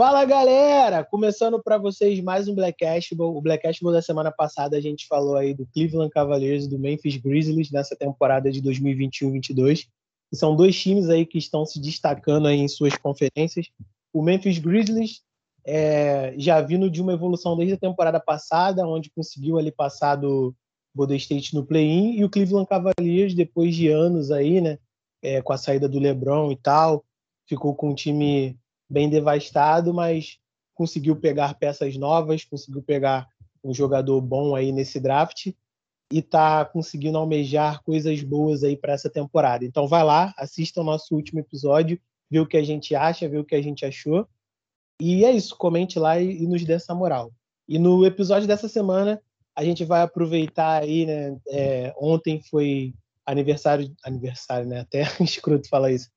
Fala galera! Começando para vocês mais um Black Cashball. O Black Cashball da semana passada a gente falou aí do Cleveland Cavaliers e do Memphis Grizzlies nessa temporada de 2021-22. São dois times aí que estão se destacando aí em suas conferências. O Memphis Grizzlies é, já vindo de uma evolução desde a temporada passada, onde conseguiu ali passar do Golden State no play-in, e o Cleveland Cavaliers, depois de anos aí, né, é, com a saída do LeBron e tal, ficou com um time bem devastado, mas conseguiu pegar peças novas, conseguiu pegar um jogador bom aí nesse draft e está conseguindo almejar coisas boas aí para essa temporada. Então vai lá, assista o nosso último episódio, vê o que a gente acha, vê o que a gente achou. E é isso, comente lá e, e nos dê essa moral. E no episódio dessa semana, a gente vai aproveitar aí, né? É, ontem foi aniversário, aniversário, né? Até escroto falar isso.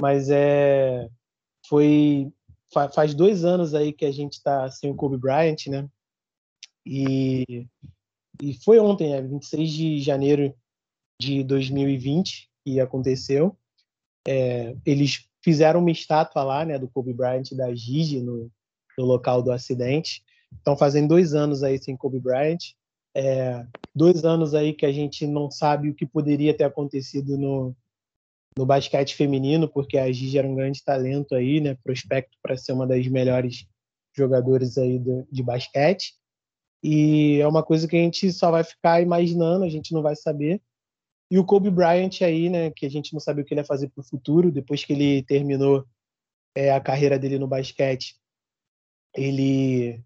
Mas é foi faz dois anos aí que a gente está sem o Kobe Bryant, né? E, e foi ontem, né? 26 de janeiro de 2020 que aconteceu. É, eles fizeram uma estátua lá, né, do Kobe Bryant da Gigi no, no local do acidente. Estão fazendo dois anos aí sem Kobe Bryant. É, dois anos aí que a gente não sabe o que poderia ter acontecido no, no basquete feminino, porque a Gigi era um grande talento aí, né? Prospecto para ser uma das melhores jogadoras aí do, de basquete. E é uma coisa que a gente só vai ficar imaginando, a gente não vai saber. E o Kobe Bryant aí, né? Que a gente não sabe o que ele ia fazer para o futuro, depois que ele terminou é, a carreira dele no basquete, ele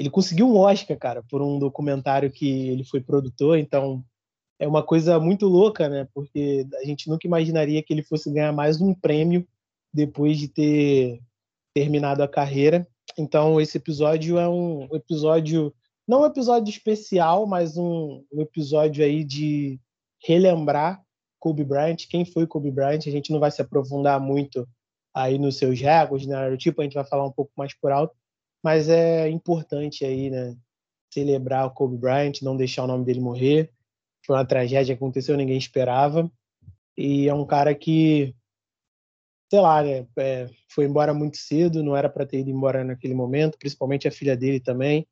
ele conseguiu um Oscar, cara, por um documentário que ele foi produtor, então é uma coisa muito louca, né? Porque a gente nunca imaginaria que ele fosse ganhar mais um prêmio depois de ter terminado a carreira. Então, esse episódio é um episódio, não um episódio especial, mas um, um episódio aí de relembrar Kobe Bryant, quem foi Kobe Bryant. A gente não vai se aprofundar muito aí nos seus recordes, né? Tipo, a gente vai falar um pouco mais por alto, mas é importante aí, né? Celebrar o Kobe Bryant, não deixar o nome dele morrer foi uma tragédia que aconteceu, ninguém esperava. E é um cara que, sei lá, né, é, foi embora muito cedo, não era para ter ido embora naquele momento, principalmente a filha dele também.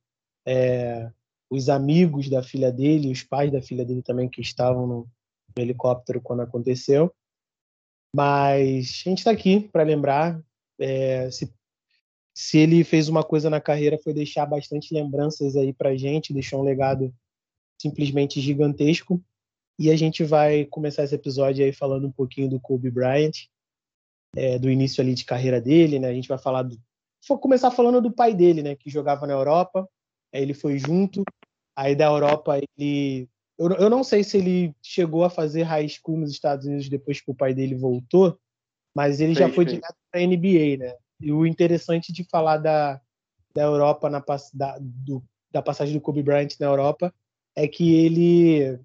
É, os amigos da filha dele, os pais da filha dele também que estavam no, no helicóptero quando aconteceu. Mas a gente está aqui para lembrar. É, se, se ele fez uma coisa na carreira foi deixar bastante lembranças aí para gente, deixou um legado simplesmente gigantesco. E a gente vai começar esse episódio aí falando um pouquinho do Kobe Bryant, é, do início ali de carreira dele, né? A gente vai falar do, vou começar falando do pai dele, né? Que jogava na Europa. Aí ele foi junto. Aí da Europa ele, eu, eu não sei se ele chegou a fazer high school nos Estados Unidos depois que o pai dele voltou, mas ele já foi direto para a NBA, né? E o interessante de falar da, da Europa na da, do, da passagem do Kobe Bryant na Europa é que ele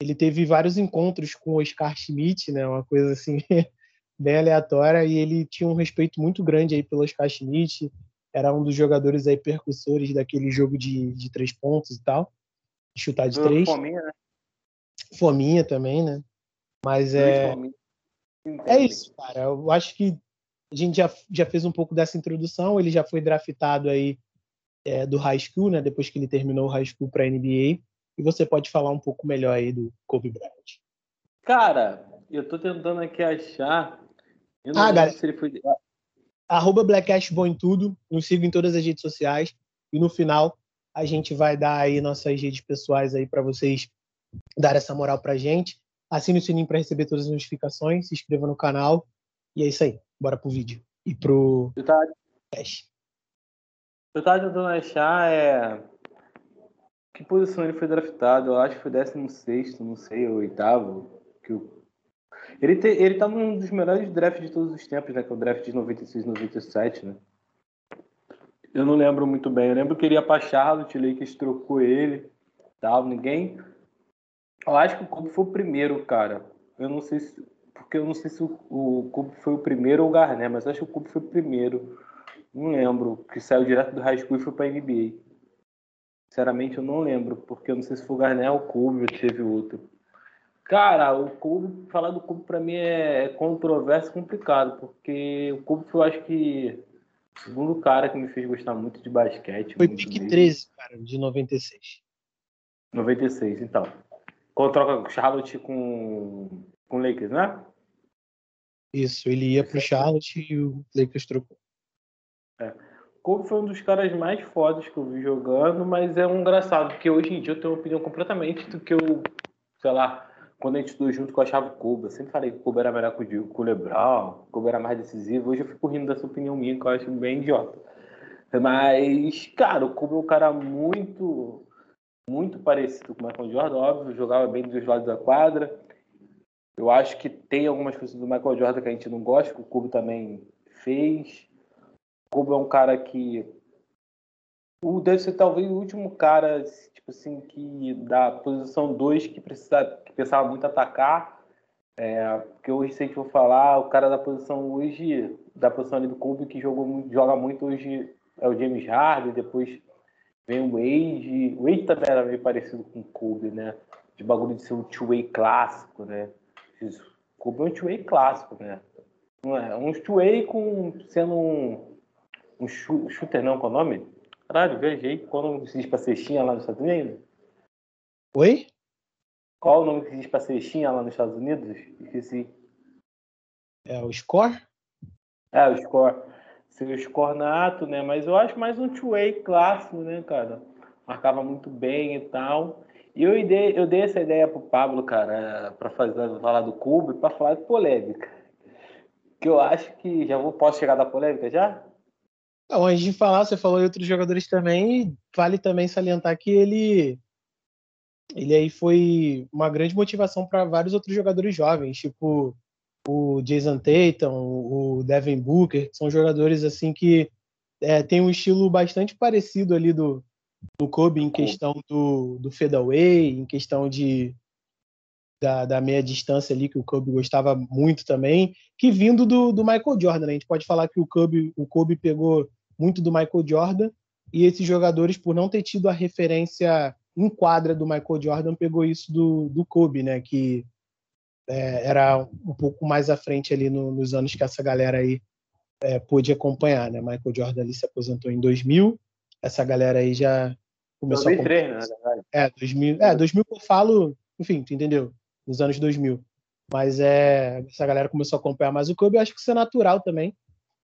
ele teve vários encontros com o Oscar Schmidt, né? Uma coisa assim bem aleatória e ele tinha um respeito muito grande aí pelo Oscar Schmidt. Era um dos jogadores aí percussores daquele jogo de, de três pontos e tal, chutar de três. Fominha, né? Fominha também, né? Mas é é isso, cara. Eu acho que a gente já, já fez um pouco dessa introdução. Ele já foi draftado aí é, do high school, né? Depois que ele terminou o high school para NBA e você pode falar um pouco melhor aí do Kobe Bryant. Cara, eu tô tentando aqui achar. Eu não ah, galera. Se ele foi... Arroba Blackcashball em tudo. Nos siga em todas as redes sociais. E no final, a gente vai dar aí nossas redes pessoais aí para vocês dar essa moral pra gente. Assine o sininho para receber todas as notificações. Se inscreva no canal. E é isso aí. Bora pro vídeo. E pro. Eu tava, eu tava tentando achar. É que posição ele foi draftado? Eu acho que foi 16, não sei, ou oitavo. Que o... ele, te, ele tá num dos melhores drafts de todos os tempos, né? Que é o draft de 96, 97, né? Eu não lembro muito bem. Eu lembro que ele ia pra Charlotte, Lakers trocou ele, tal. Ninguém. Eu acho que o Kobe foi o primeiro, cara. Eu não sei se. Porque eu não sei se o, o Kobe foi o primeiro ou o Garnett, mas acho que o Kobe foi o primeiro. Não lembro. Que saiu direto do high school e foi pra NBA. Sinceramente, eu não lembro, porque eu não sei se foi o Garnett ou o Kobe ou teve outro. Cara, o Kobe, falar do Kobe para mim é, é controverso complicado, porque o Kobe eu acho que segundo cara que me fez gostar muito de basquete. Foi pique 13, cara, de 96. 96, então. Quando troca Charlotte com, com Lakers, né? Isso, ele ia pro Charlotte e o Lakers trocou. É. Kobe foi um dos caras mais fodas que eu vi jogando, mas é um engraçado, porque hoje em dia eu tenho uma opinião completamente do que eu, sei lá, quando a gente estudou junto, que eu achava o Kobe. Eu sempre falei que o Kobe era melhor que o, Lebron, o Kobe era mais decisivo. Hoje eu fico rindo dessa opinião minha, que eu acho bem idiota. Mas, cara, o Kobe é um cara muito, muito parecido com o Michael Jordan, óbvio, jogava bem dos lados da quadra. Eu acho que tem algumas coisas do Michael Jordan que a gente não gosta, que o Kobe também fez. Kobe é um cara que o deve ser talvez o último cara tipo assim que da posição 2 que precisa que pensava muito atacar. É, porque hoje se a gente for falar o cara da posição hoje da posição ali do Kobe que jogou joga muito hoje é o James Harden depois vem o Wade. O Wade também era meio parecido com o Kobe né? De bagulho de ser um two-way clássico né? O Kobe é um two-way clássico né? Não é um two-way com sendo um um shooter não qual é o nome Caralho, viajei. Qual o nome que se diz pra cestinha lá nos Estados Unidos? Oi? Qual o nome que se diz pra cestinha lá nos Estados Unidos? Esqueci. É o score? É, o score. Seu score nato, né? Mas eu acho mais um two-way clássico, né, cara? Marcava muito bem e tal. E eu dei, eu dei essa ideia pro Pablo, cara, para fazer falar do Cubo e para falar de polêmica. Que eu acho que já vou posso chegar da polêmica já? Não, antes de falar, você falou em outros jogadores também, vale também salientar que ele ele aí foi uma grande motivação para vários outros jogadores jovens, tipo o Jason Tatum, o Devin Booker, são jogadores assim que é, tem um estilo bastante parecido ali do, do Kobe em questão do, do fadeaway, em questão de da, da, meia distância ali que o Kobe gostava muito também, que vindo do, do Michael Jordan, né? a gente pode falar que o Kobe, o Kobe pegou muito do Michael Jordan, e esses jogadores, por não ter tido a referência em quadra do Michael Jordan, pegou isso do, do Kobe, né? Que é, era um pouco mais à frente ali no, nos anos que essa galera aí é, pôde acompanhar, né? Michael Jordan ali se aposentou em 2000, essa galera aí já começou 2003, a. Né? É, 2000, é, 2000 que eu falo, enfim, tu entendeu? Nos anos 2000. Mas é, essa galera começou a acompanhar mais o Kobe, eu acho que isso é natural também.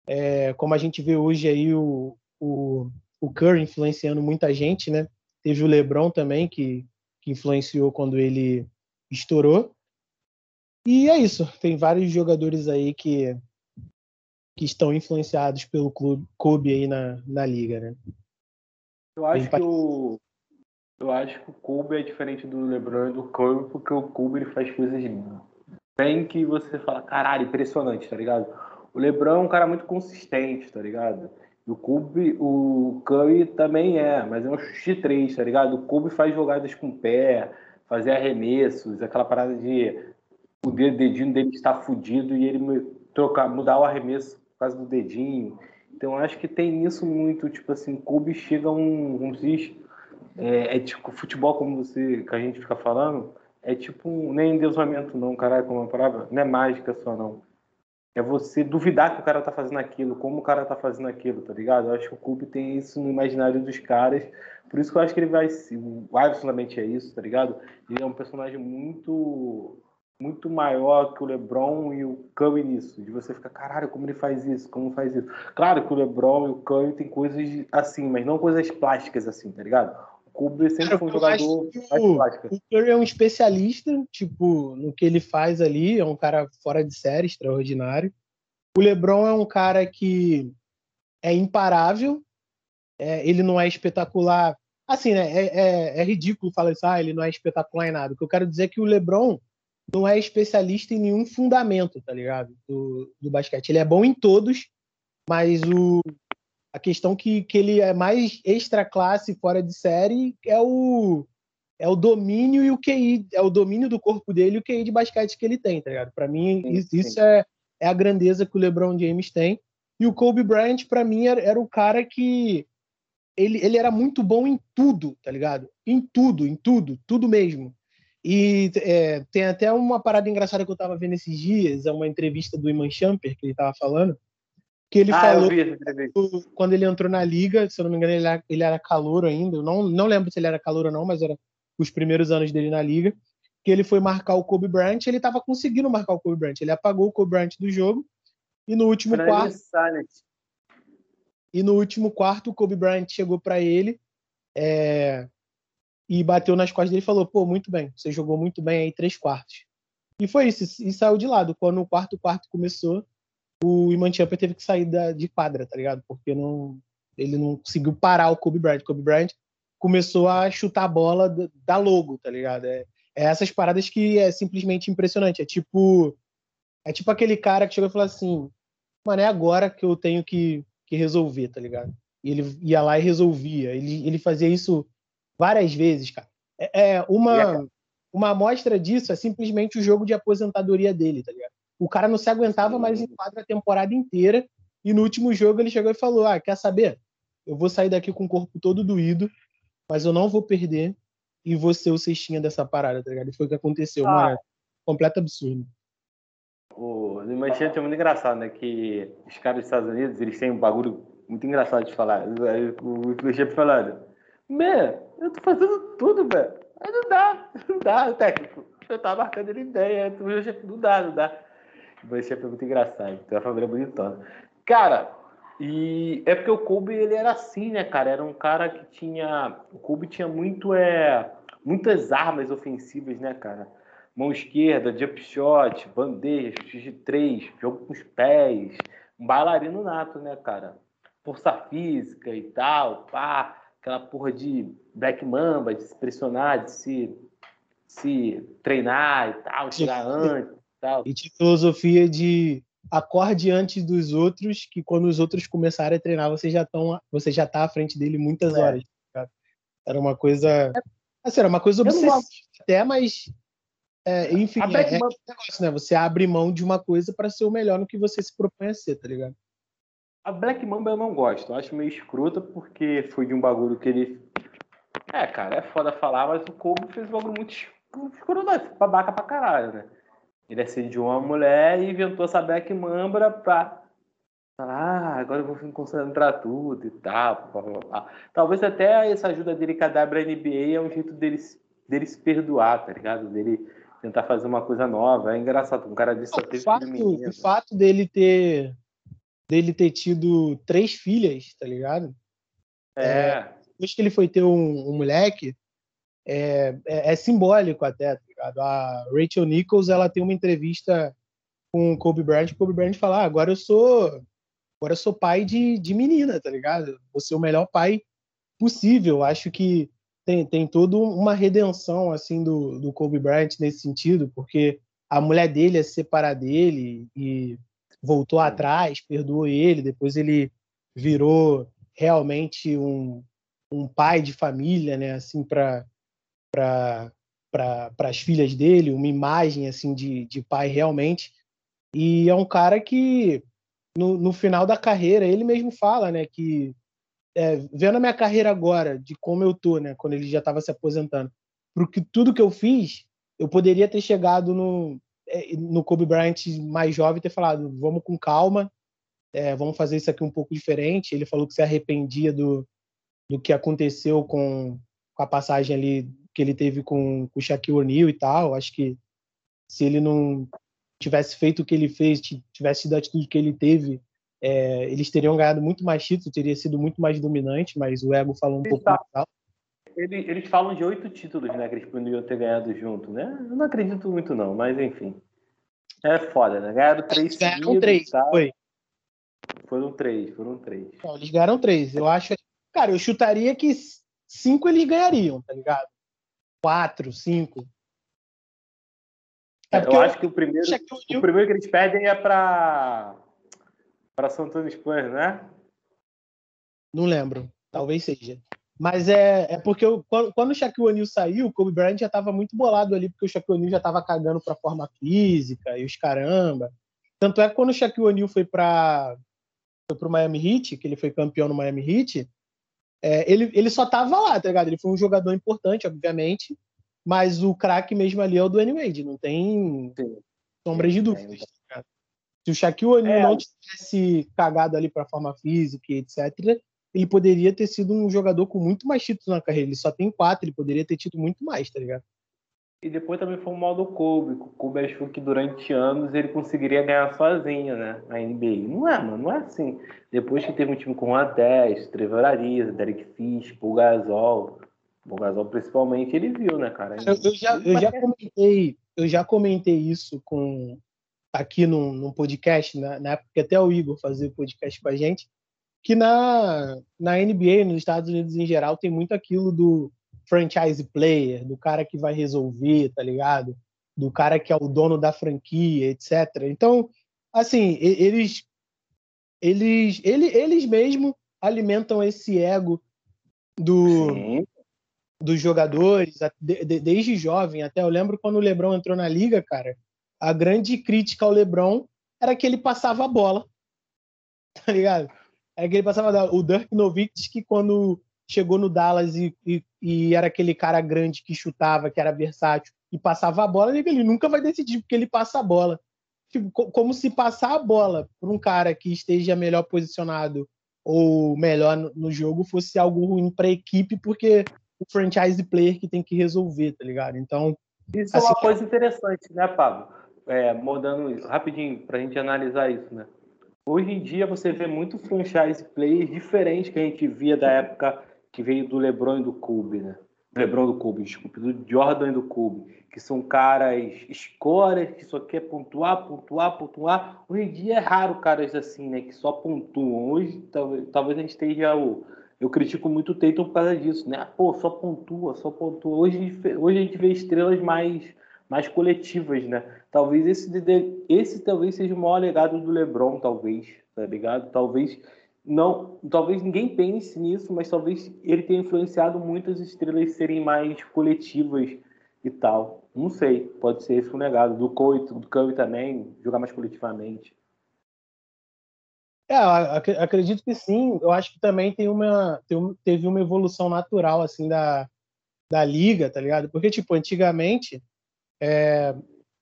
É, como a gente vê hoje aí o, o, o Curry influenciando muita gente, né? Teve o LeBron também que, que influenciou quando ele estourou. E é isso. Tem vários jogadores aí que que estão influenciados pelo clube Kobe aí na, na liga, né? Eu acho que o eu acho que o Kobe é diferente do LeBron e do Curry porque o Kobe ele faz coisas bem que você fala, caralho, impressionante, tá ligado? O LeBron é um cara muito consistente, tá ligado? E o Kobe, o Curry também é, mas é um chute 3, tá ligado? O Kobe faz jogadas com o pé, fazer arremessos, aquela parada de o dedinho dele estar fudido e ele trocar, mudar o arremesso por causa do dedinho. Então acho que tem isso muito, tipo assim, Kobe chega um, se diz, é, é, tipo futebol como você, que a gente fica falando, é tipo um, nem endeusamento não, caralho, como uma palavra, não é mágica só não é você duvidar que o cara tá fazendo aquilo, como o cara tá fazendo aquilo, tá ligado? Eu acho que o Kobe tem isso no imaginário dos caras, por isso que eu acho que ele vai. O Iverson também é isso, tá ligado? Ele é um personagem muito muito maior que o LeBron e o Curry nisso, de você ficar, caralho, como ele faz isso, como faz isso. Claro que o LeBron e o Curry tem coisas assim, mas não coisas plásticas assim, tá ligado? Kobe sempre foi um jogador O Curry é um especialista, tipo, no que ele faz ali, é um cara fora de série, extraordinário. O LeBron é um cara que é imparável, é, ele não é espetacular. Assim, né? É, é, é, ridículo falar isso, ah, ele não é espetacular em nada. O que eu quero dizer é que o LeBron não é especialista em nenhum fundamento, tá ligado? Do, do basquete. Ele é bom em todos, mas o, a questão que, que ele é mais extra classe fora de série é o é o domínio e o QI, é o domínio do corpo dele e o QI de basquete que ele tem, tá ligado? Para mim, sim, isso, sim. isso é, é a grandeza que o LeBron James tem. E o Kobe Bryant, para mim, era, era o cara que ele, ele era muito bom em tudo, tá ligado? Em tudo, em tudo, tudo mesmo. E é, tem até uma parada engraçada que eu tava vendo esses dias, é uma entrevista do Iman Champer que ele tava falando, Que ele ah, falou quando ele entrou na liga, se eu não me engano, ele era, ele era calouro ainda. Eu não, não lembro se ele era calouro ou não, mas era os primeiros anos dele na liga. Que ele foi marcar o Kobe Bryant, ele estava conseguindo marcar o Kobe Bryant. Ele apagou o Kobe Bryant do jogo e no último quarto. E no último quarto, o Kobe Bryant chegou para ele é, e bateu nas costas dele e falou: pô, muito bem, você jogou muito bem aí três quartos. E foi isso, e saiu de lado. Quando o quarto quarto começou, o Iman Champer teve que sair da, de quadra, tá ligado? Porque não, ele não conseguiu parar o Kobe Bryant. O Kobe Bryant começou a chutar a bola da logo, tá ligado? É, é, essas paradas que é simplesmente impressionante. É tipo é tipo aquele cara que chegou e falou assim, mano, é agora que eu tenho que, que resolver, tá ligado? E ele ia lá e resolvia. Ele, ele fazia isso várias vezes, cara. É, é uma, uma amostra disso é simplesmente o jogo de aposentadoria dele, tá ligado? O cara não se aguentava mais em quadra a temporada inteira. E no último jogo ele chegou e falou: Ah, quer saber? Eu vou sair daqui com o corpo todo doído, mas eu não vou perder e vou ser o cestinha dessa parada, tá ligado? E foi o que aconteceu, ah. mano. Completo absurdo. O Manchete é muito engraçado, né? Que os caras dos Estados Unidos, eles têm um bagulho muito engraçado de falar. O Manchete falando, Mê, eu tô fazendo tudo, velho. Aí não dá, não dá, técnico. Eu tava marcando ele ideia, não dá, não dá. Vai ser muito engraçado. Tem uma família bonitona. Cara, e é porque o Kobe ele era assim, né, cara? Era um cara que tinha. O Kobe tinha muito, é, muitas armas ofensivas, né, cara? Mão esquerda, jump shot, bandeja, x de três, jogo com os pés. Um bailarino nato, né, cara? Força física e tal, pá. Aquela porra de black mamba, de se pressionar, de se, se treinar e tal, chegar antes tal. E tinha filosofia de acorde antes dos outros, que quando os outros começarem a treinar, você já tão, você já tá à frente dele muitas é. horas. Cara. Era uma coisa, assim, era uma coisa obsessiva até, mas é, enfim, é, é negócio, né? Você abre mão de uma coisa para ser o melhor no que você se propõe a ser, tá ligado? A Black Mamba eu não gosto, eu acho meio escrota porque foi de um bagulho que ele. É, cara, é foda falar, mas o Kobe fez um bagulho muito escroto, babaca pra caralho, né? Ele assediou uma mulher e inventou essa Black Mambra pra falar, ah, agora eu vou concentrar tudo e tal. Blá, blá, blá. Talvez até essa ajuda dele com a WNBA é um jeito dele, dele se perdoar, tá ligado? Dele tentar fazer uma coisa nova. É engraçado, um cara desse só teve o fato, o fato dele ter dele ter tido três filhas, tá ligado? É. é depois que ele foi ter um, um moleque, é, é, é, simbólico até, tá ligado? A Rachel Nichols, ela tem uma entrevista com o Kobe Bryant, o Kobe Bryant fala, ah, agora eu sou agora eu sou pai de, de menina, tá ligado? Vou ser o melhor pai possível. Acho que tem, tem toda uma redenção, assim, do, do Kobe Bryant nesse sentido, porque a mulher dele é se separar dele e voltou atrás, perdoou ele, depois ele virou realmente um, um pai de família, né, assim, para para as filhas dele, uma imagem assim de, de pai realmente. E é um cara que no, no final da carreira ele mesmo fala, né, que é, vendo a minha carreira agora, de como eu tô, né, quando ele já estava se aposentando, porque tudo que eu fiz, eu poderia ter chegado no é, no Kobe Bryant mais jovem ter falado, vamos com calma, é, vamos fazer isso aqui um pouco diferente. Ele falou que se arrependia do, do que aconteceu com, com a passagem ali que ele teve com, com o Shaquille O'Neal e tal. Acho que se ele não tivesse feito o que ele fez, tivesse tido a atitude que ele teve, é, eles teriam ganhado muito mais títulos, teria sido muito mais dominante, mas o ego falou um pouco mais alto. Eles, eles falam de oito títulos, né, que eles poderiam ter ganhado junto, né? Eu não acredito muito não, mas enfim. É foda, né? Ganharam três Ganharam três, foi. Foram três, foram três. Não, eles ganharam três. Eu acho... Cara, eu chutaria que cinco eles ganhariam, tá ligado? Quatro, cinco. É, eu acho que o primeiro, o primeiro que eles pedem é para para São Antônio Spurs, né? Não lembro, talvez seja. Mas é, é porque eu, quando, quando o Shaquille O'Neal saiu, o Kobe Bryant já estava muito bolado ali, porque o Shaquille O'Neal já estava cagando para forma física e os caramba. Tanto é que quando o Shaquille O'Neal foi para o Miami Heat, que ele foi campeão no Miami Heat, é, ele, ele só tava lá, tá ligado? Ele foi um jogador importante, obviamente, mas o craque mesmo ali é o do Wade, não tem Sim. sombra de dúvida. Tá Se o Shaquille O'Neal é. não tivesse cagado ali para a forma física e etc., ele poderia ter sido um jogador com muito mais títulos na carreira. Ele só tem quatro, ele poderia ter tido muito mais, tá ligado? E depois também foi o mal do Kobe. O Kobe achou que durante anos ele conseguiria ganhar sozinho, né? A NBA. Não é, mano, não é assim. Depois que teve um time com a 10, Trevor Ariza, Derek Fish, Paul Gasol, principalmente, ele viu, né, cara? Eu, eu já, eu já comentei, eu já comentei isso com aqui num, num podcast, né? na época que até o Igor fazia podcast com a gente, que na, na NBA, nos Estados Unidos em geral, tem muito aquilo do franchise player, do cara que vai resolver, tá ligado? Do cara que é o dono da franquia, etc. Então, assim, eles eles eles, eles mesmo alimentam esse ego do dos jogadores desde jovem até eu lembro quando o LeBron entrou na liga, cara, a grande crítica ao LeBron era que ele passava a bola. Tá ligado? É que ele passava o Dirk Nowitzki quando chegou no Dallas e, e, e, era aquele cara grande que chutava, que era versátil e passava a bola, ele nunca vai decidir porque ele passa a bola. Tipo, como se passar a bola para um cara que esteja melhor posicionado ou melhor no, jogo fosse algo ruim para a equipe, porque o franchise player que tem que resolver, tá ligado? Então. Isso assim, é uma coisa interessante, né, Pablo? É, mudando rapidinho para a gente analisar isso, né? Hoje em dia você vê muito franchise players diferentes que a gente via da época que veio do LeBron e do Kobe, né? LeBron do Kobe, desculpe, do Jordan e do Kobe, que são caras escoras que só quer pontuar, pontuar, pontuar. Hoje em dia é raro caras assim, né, que só pontuam. Hoje talvez, a gente esteja o eu critico muito o Tatum por causa disso, né? Pô, só pontua, só pontua. Hoje, hoje a gente vê estrelas mais mais coletivas, né? Talvez esse, esse talvez seja o maior legado do LeBron, talvez, tá ligado? Talvez não, talvez ninguém pense nisso, mas talvez ele tenha influenciado muitas estrelas serem mais coletivas e tal. Não sei, pode ser esse o legado do Curry, do Curry também, jogar mais coletivamente. É, acredito que sim. Eu acho que também tem uma, teve uma evolução natural assim da, da liga, tá ligado? Porque tipo antigamente é,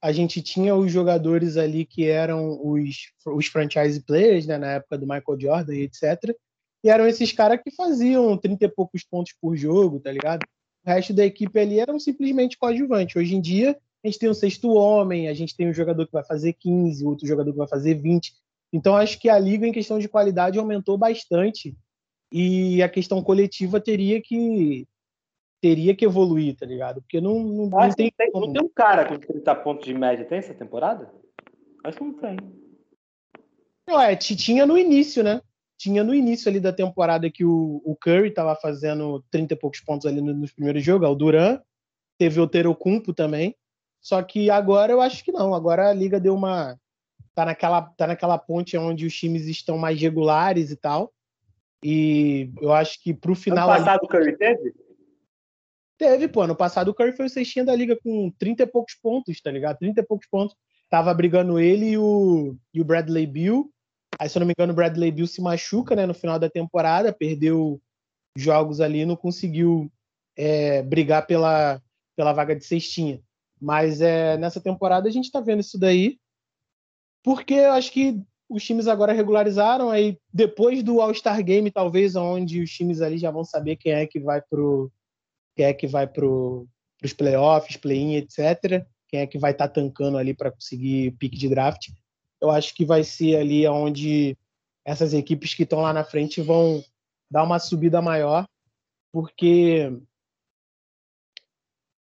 a gente tinha os jogadores ali que eram os, os franchise players, né, na época do Michael Jordan e etc. E eram esses caras que faziam 30 e poucos pontos por jogo, tá ligado? O resto da equipe ali eram simplesmente coadjuvantes. Hoje em dia, a gente tem um sexto homem, a gente tem um jogador que vai fazer 15, outro jogador que vai fazer 20. Então, acho que a liga, em questão de qualidade, aumentou bastante. E a questão coletiva teria que teria que evoluir, tá ligado? Porque não, não, não tem, tem Não tem um cara com 30 pontos de média, tem essa temporada? Acho que não tem. Não, é, tinha no início, né? Tinha no início ali da temporada que o, o Curry tava fazendo 30 e poucos pontos ali nos primeiros jogos, o Duran, teve o Terocumpo também. Só que agora eu acho que não. Agora a liga deu uma. Tá naquela, tá naquela ponte onde os times estão mais regulares e tal. E eu acho que pro final. Ano passado o Curry teve? Teve, pô. Ano passado o Curry foi o cestinha da liga com 30 e poucos pontos, tá ligado? 30 e poucos pontos. Tava brigando ele e o, e o Bradley Bill. Aí, se eu não me engano, o Bradley Bill se machuca, né, no final da temporada, perdeu jogos ali, não conseguiu é, brigar pela, pela vaga de cestinha. Mas é, nessa temporada a gente tá vendo isso daí, porque eu acho que os times agora regularizaram, aí depois do All-Star Game, talvez, onde os times ali já vão saber quem é que vai pro, quem é que vai para os playoffs, play-in, etc. Quem é que vai estar tá tancando ali para conseguir pique de draft. Eu acho que vai ser ali onde essas equipes que estão lá na frente vão dar uma subida maior, porque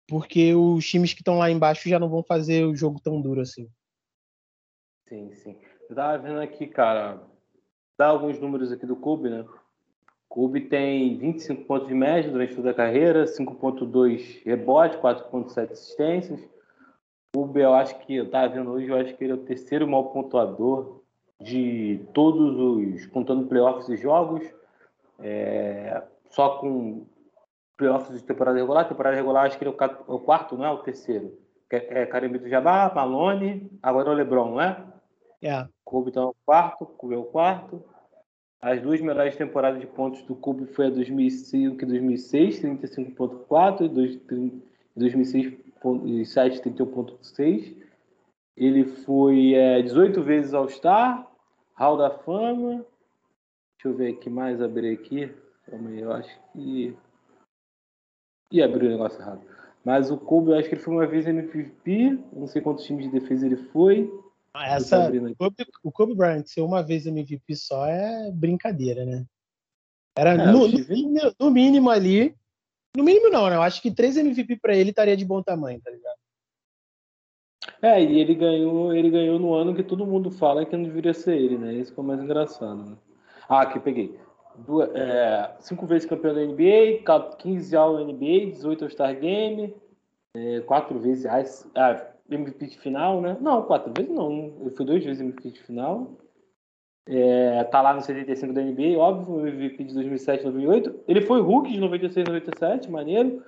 porque os times que estão lá embaixo já não vão fazer o jogo tão duro assim. Sim, sim. Eu tava vendo aqui, cara, dá alguns números aqui do clube, né? Kobe tem 25 pontos de média durante toda a carreira, 5.2 rebote, 4.7 assistências. Kobe, eu acho que eu estava vendo hoje, eu acho que ele é o terceiro maior pontuador de todos os, contando playoffs e jogos, é, só com playoffs de temporada regular. Temporada regular, acho que ele é o, quarto, não é o terceiro. É, é Carambito Jabá, Malone, agora é o LeBron, não é? É. Kobe está no quarto, Kobe é o quarto. As duas melhores temporadas de pontos do Kobe foi a 2005 e 2006, 35.4 e 2006 31.6. Ele foi é, 18 vezes All-Star, Hall da Fama. Deixa eu ver o que mais abrir aqui. Eu acho que. Ih, abriu o negócio errado. Mas o Kobe, eu acho que ele foi uma vez MVP. Não sei quantos times de defesa ele foi. Ah, essa, o Kobe, o Kobe Bryant ser uma vez MVP só é brincadeira, né? Era é, no, no, no, mínimo ali. No mínimo, não, né? Eu acho que três MVP para ele estaria de bom tamanho, tá ligado? É, e ele ganhou, ele ganhou no ano que todo mundo fala que não deveria ser ele, né? Isso que é o mais engraçado, né? Ah, aqui peguei. É, cinco vezes campeão da NBA, 15 ao NBA, 18 ao Star Game, é, quatro vezes ah, MVP de final, né? Não, quatro vezes não. Eu fui duas vezes MVP de final. É, tá lá no 75 da NBA, óbvio, MVP de 2007 2008. Ele foi Hulk de 96 97, maneiro.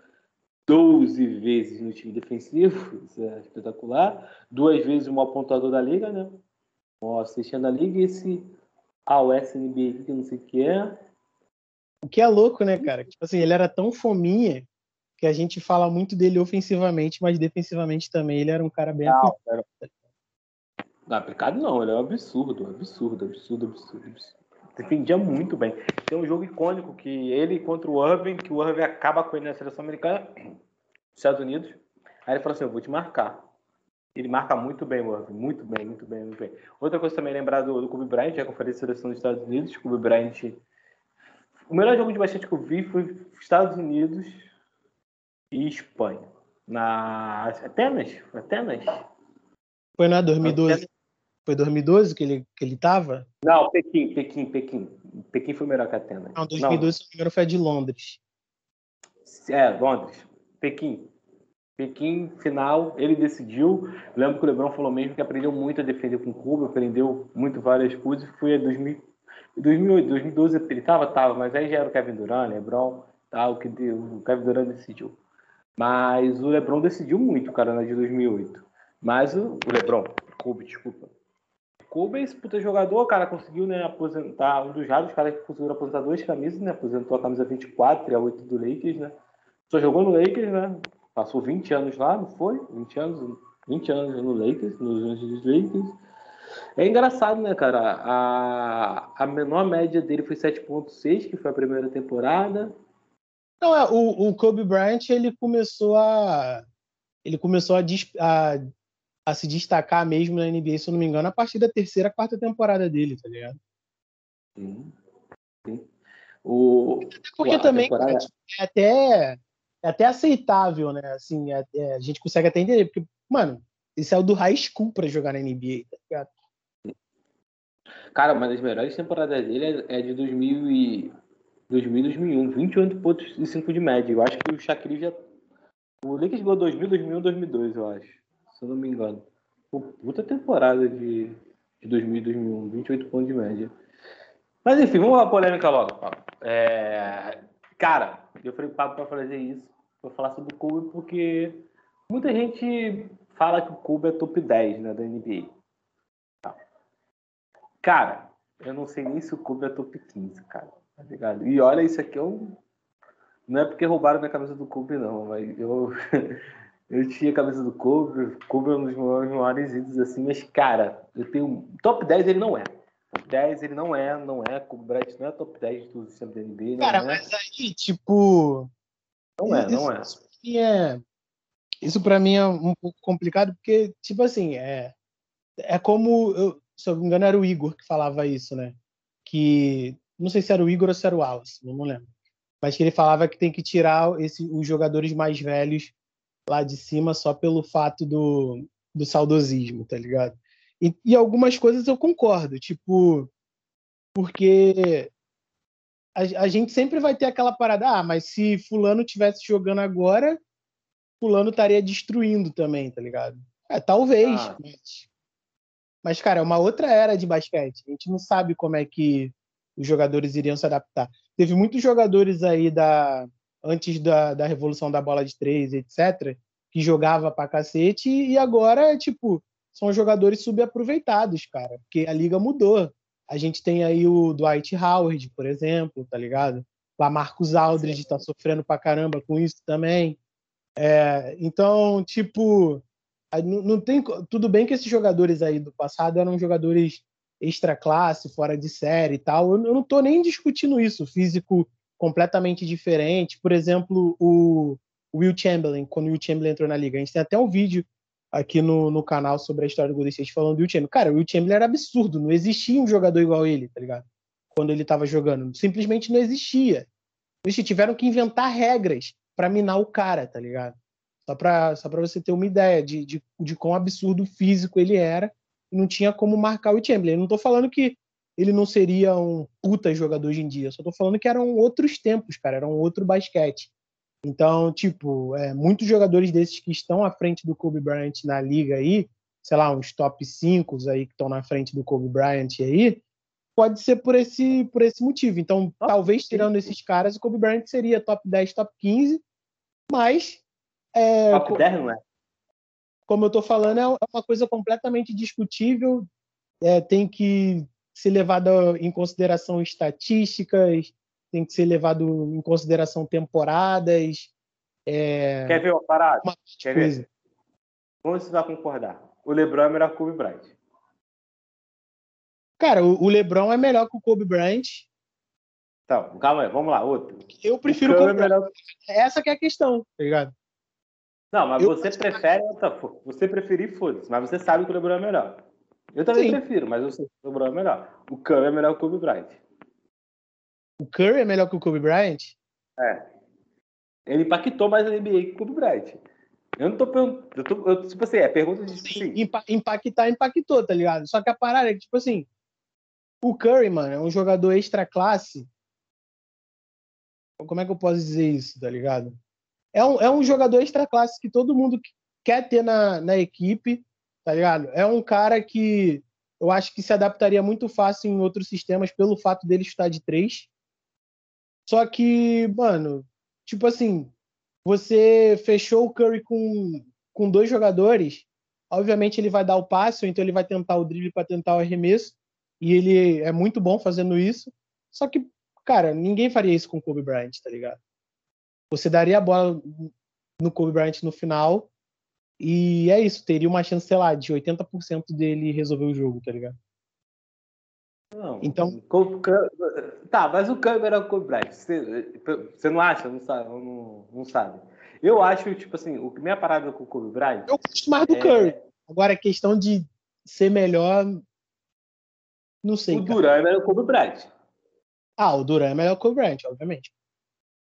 12 vezes no time defensivo, isso é espetacular. Duas vezes o maior pontuador da liga, né? Ó, assistindo a liga, esse AOS-NBA que eu não sei o que é. O que é louco, né, cara? Tipo assim, ele era tão fominha que a gente fala muito dele ofensivamente, mas defensivamente também ele era um cara bem não, aplicado. Não, aplicado não, ele é um absurdo, absurdo, absurdo, absurdo, absurdo. Defendia muito bem. Tem um jogo icônico que ele contra o Irving, que o Irving acaba com ele na seleção americana, Estados Unidos. Aí ele fala assim: Eu vou te marcar. Ele marca muito bem o Irving, muito bem, muito bem, muito bem. Outra coisa também lembrar do, do Kobe Bryant, a conferência de seleção dos Estados Unidos. Kobe Bryant. O melhor jogo de basquete que eu vi foi Estados Unidos e Espanha. Na Atenas? Atenas? Foi na 2012. Atenas. Foi 2012 que ele, que ele tava? Não, Pequim, Pequim, Pequim. Pequim foi melhor que Atenas. Não, 2012, não. engano, foi a de Londres. É, Londres. Pequim. Pequim, final, ele decidiu. lembro que o Lebron falou mesmo que aprendeu muito a defender com Cuba, aprendeu muito várias coisas. Foi em 2008, 2012 ele tava, tava, mas aí já era o Kevin Durant, Lebron, tal, que o Kevin Durant decidiu. Mas o LeBron decidiu muito, cara, na de 2008. Mas o, o LeBron, Kobe, desculpa. Kobe é esse puta jogador, cara, conseguiu, né, aposentar, um dos raros caras que conseguiu aposentar duas camisas, né, aposentou a camisa 24 e a 8 do Lakers, né. Só jogou no Lakers, né, passou 20 anos lá, não foi? 20 anos, 20 anos no Lakers, nos Angeles Lakers. É engraçado, né, cara, a, a menor média dele foi 7.6, que foi a primeira temporada, não, é, o, o Kobe Bryant ele começou a ele começou a, a, a, se destacar mesmo na NBA, se eu não me engano, a partir da terceira, quarta temporada dele, tá ligado? Sim. Sim. O, Porque também temporada... é até é até aceitável, né? Assim, é, é, a gente consegue até entender, porque, mano, esse é o do high school pra jogar na NBA, tá ligado? Cara, uma das melhores temporadas dele é, é de 2000 e 2000 2001, 28 pontos e 5 de média. Eu acho que o Shaquille já. O Lakers ganhou 2000, 2001, 2002, eu acho. Se eu não me engano. Pô, puta temporada de, de 2000 2001, 28 pontos de média. Mas enfim, vamos à polêmica logo, É... Cara, eu falei papo pra fazer isso, pra falar sobre o Kobe, porque muita gente fala que o Kobe é top 10 né, da NBA. Cara, eu não sei nem se o Kobe é top 15, cara. Tá ligado? E olha, isso aqui é um. Não é porque roubaram minha camisa do Kobe, não, mas eu. eu tinha a camisa do Kobe, Kobe é um dos maiores, maiores ídolos assim, mas, cara, eu tenho. Top 10 ele não é. Top 10 ele não é, não é. Kobe Bryant não é top 10 do sistema da NBA. Cara, é. mas aí, tipo. Não é, não é. Isso, é. Isso pra mim é um pouco complicado, porque, tipo assim, é. É como. Eu, se eu não me engano, era o Igor que falava isso, né? Que não sei se era o Igor ou se era o Wallace, não lembro. Mas que ele falava que tem que tirar esse, os jogadores mais velhos lá de cima só pelo fato do, do saudosismo, tá ligado? E, e algumas coisas eu concordo, tipo, porque a, a, gente sempre vai ter aquela parada, ah, mas se fulano tivesse jogando agora, fulano estaria destruindo também, tá ligado? É, talvez, ah. mas, mas, cara, é uma outra era de basquete. A gente não sabe como é que os jogadores iriam se adaptar. Teve muitos jogadores aí da antes da, da revolução da bola de três, etc., que jogava pra cacete e agora, tipo, são jogadores subaproveitados, cara, porque a liga mudou. A gente tem aí o Dwight Howard, por exemplo, tá ligado? Lá Marcos Aldridge tá sofrendo pra caramba com isso também. É, então, tipo, Não, não tem, tudo bem que esses jogadores aí do passado eram jogadores extra classe, fora de série e tal. Eu, não estou nem discutindo isso. Físico completamente diferente. Por exemplo, o Will Chamberlain, quando o Will Chamberlain entrou na liga. A gente tem até um vídeo aqui no, no canal sobre a história do Golden State falando do Will Chamberlain. Cara, o Will Chamberlain era absurdo. Não existia um jogador igual ele, tá ligado? Quando ele estava jogando. Simplesmente não existia. Eles tiveram que inventar regras para minar o cara, tá ligado? Só para só pra você ter uma ideia de, de, de quão absurdo físico ele era. E não tinha como marcar o Chamberlain. Eu não tô falando que ele não seria um puta jogador hoje em dia. Só tô falando que eram outros tempos, cara. Era um outro basquete. Então, tipo, é, muitos jogadores desses que estão à frente do Kobe Bryant na liga aí, sei lá, uns top 5 aí que estão na frente do Kobe Bryant aí, pode ser por esse, por esse motivo. Então, top talvez tirando esses caras, o Kobe Bryant seria top 10, top 15, mas. É, top 10 não é? Como eu tô falando, é uma coisa completamente discutível. É, tem que ser levado em consideração estatísticas, tem que ser levado em consideração temporadas. É... Quer ver uma parada? Uma Quer coisa. ver? Vamos vai concordar. O LeBron é melhor que o Kobe Bryant. Cara, o LeBron é melhor que o Kobe Bryant. Então, calma aí, vamos lá, outro. Eu prefiro o Kobe é melhor... Essa que é a questão, tá ligado? Não, mas eu... você prefere. Você preferir, foda-se, mas você sabe que o LeBron é melhor. Eu também Sim. prefiro, mas eu sei que o LeBron é melhor. O Curry é melhor que o Kobe Bryant. O Curry é melhor que o Kobe Bryant? É. Ele impactou mais a NBA que o Kobe Bryant. Eu não tô perguntando. Eu tô, eu, tipo assim, é pergunta de. Sim, impactar, impactou, tá ligado? Só que a parada é que, tipo assim, o Curry, mano, é um jogador extra classe. Como é que eu posso dizer isso, tá ligado? É um, é um jogador extra classe que todo mundo quer ter na, na equipe tá ligado? É um cara que eu acho que se adaptaria muito fácil em outros sistemas pelo fato dele estar de três. Só que, mano, tipo assim, você fechou o Curry com, com dois jogadores, obviamente ele vai dar o passe, então ele vai tentar o drible para tentar o arremesso, e ele é muito bom fazendo isso. Só que, cara, ninguém faria isso com o Kobe Bryant, tá ligado? Você daria a bola no Kobe Bryant no final, e é isso, teria uma chance, sei lá, de 80% dele resolver o jogo, tá ligado? Não, então. Tá, mas o câmera é o Kobe Bryant. Você, você não acha? Não sabe, não, não sabe. Eu acho, tipo assim, o minha parada com o Kobe Bryant. Eu gosto mais do é... Curry. Agora, a questão de ser melhor. Não sei. O Duran é melhor que o Kobe Bryant. Ah, o Duran é melhor que o Kobe Bryant, obviamente.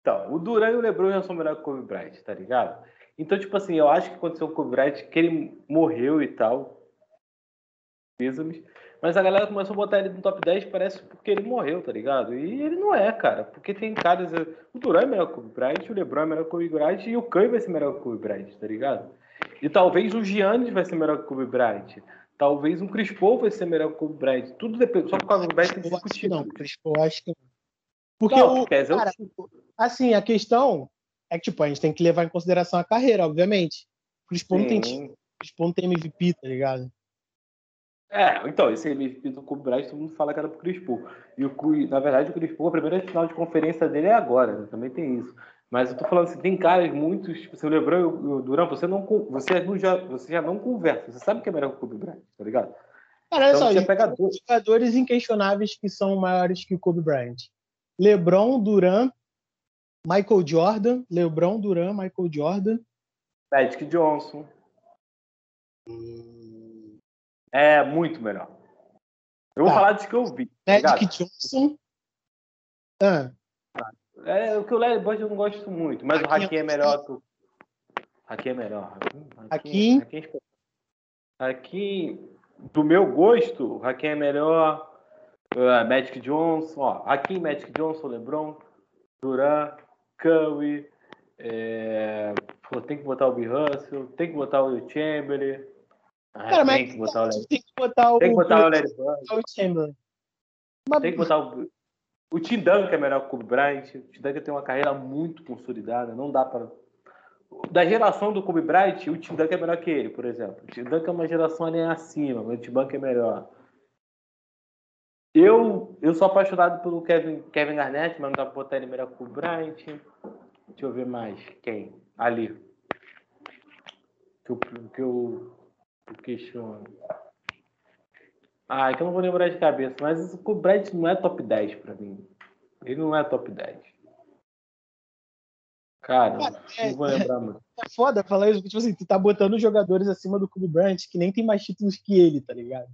Então, o Duran e o LeBron já são melhor que o Kobe Bryant, tá ligado? Então, tipo assim, eu acho que aconteceu com o Brett, que ele morreu e tal. Mas a galera começou a botar ele no top 10, parece porque ele morreu, tá ligado? E ele não é, cara. Porque tem caras. O Duran é melhor que o Bright, o Lebron é melhor que o Bright e o Curry vai ser melhor que o Bright, tá ligado? E talvez o Giannis vai ser melhor que o Bright. Talvez um Chris Paul vai ser melhor que o Bright. Tudo depende. Só por causa do Bright tem discutido. Não, Chris Paul acho que não. Porque não, o, cara, assim, a questão é que, tipo, a gente tem que levar em consideração a carreira, obviamente. O Chris Paul não tem, Chris Paul não tem MVP, tá ligado? É, então, esse MVP do Kobe Bryant, todo mundo fala que era pro Chris Paul. E, o, na verdade, o Chris Paul, a primeira final de conferência dele é agora, né? também tem isso. Mas eu tô falando assim, tem caras muitos, tipo, você lembrou o Durant, você, não, você, não já, você já não conversa, você sabe que é melhor que o Kobe Bryant, tá ligado? Cara, olha então, só, você pega dois jogadores inquestionáveis que são maiores que o Kobe Bryant. LeBron, Durant Michael Jordan, LeBron Duran, Michael Jordan. Magic Johnson. É muito melhor. Eu vou tá. falar dos que eu vi. Tá Magic Johnson. Ah. É, o que o Larry Bird eu não gosto muito, mas Hakim o Hakim é melhor que o. Hakim é melhor. Hakim. Hakim, do meu gosto, o Hakim é melhor. Uh, Magic Johnson, ó. Hakim, Magic Johnson, LeBron, Duran, Curry, é... Pô, tem que botar o B. Russell, tem que botar o Chamberlain. Ah, Cara, tem, que botar o Larry... tem que botar o Tem que botar o Larry Bird. Chamberlain. Tem que botar o... O Tim Duncan é melhor que o Kobe Bryant. O Tim Duncan tem uma carreira muito consolidada. Não dá para... Da geração do Kobe Bryant, o Tim Duncan é melhor que ele, por exemplo. O Tim Duncan é uma geração ali acima, mas o Tim Duncan é melhor. Eu, eu sou apaixonado pelo Kevin, Kevin Garnett, mas não dá pra botar ele melhor que o Bryant. Deixa eu ver mais. Quem? Ali. que eu, que eu, eu questiono. Ah, é que eu não vou lembrar de cabeça, mas o Brad não é top 10 pra mim. Ele não é top 10. Cara, é, não vou lembrar muito. É foda falar isso, tipo assim, tu tá botando jogadores acima do Kobe Bryant que nem tem mais títulos que ele, tá ligado?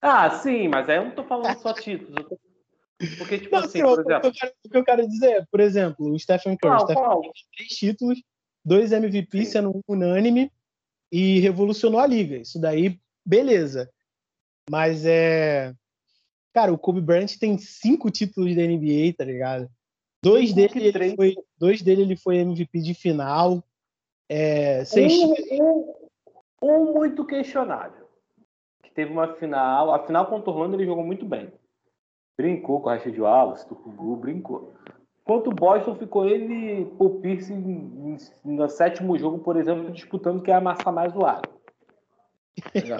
Ah, sim, mas aí eu não tô falando só títulos. Tô... Porque, tipo não, assim, por exemplo... O que eu quero dizer, por exemplo, o Stephen Curry. Qual, Stephen Curry tem três títulos, dois MVP sim. sendo unânime e revolucionou a liga. Isso daí, beleza. Mas é. Cara, o Kobe Bryant tem cinco títulos da NBA, tá ligado? Dois dele, ele foi, dois dele ele foi MVP de final. É, seis... um, um, um, muito questionável. Teve uma final. A final contra o Orlando ele jogou muito bem. Brincou com a Rashid Wallace, Tucubu, brincou. Enquanto o Boston ficou ele o Pierce no sétimo jogo, por exemplo, disputando quem amassar mais o ar.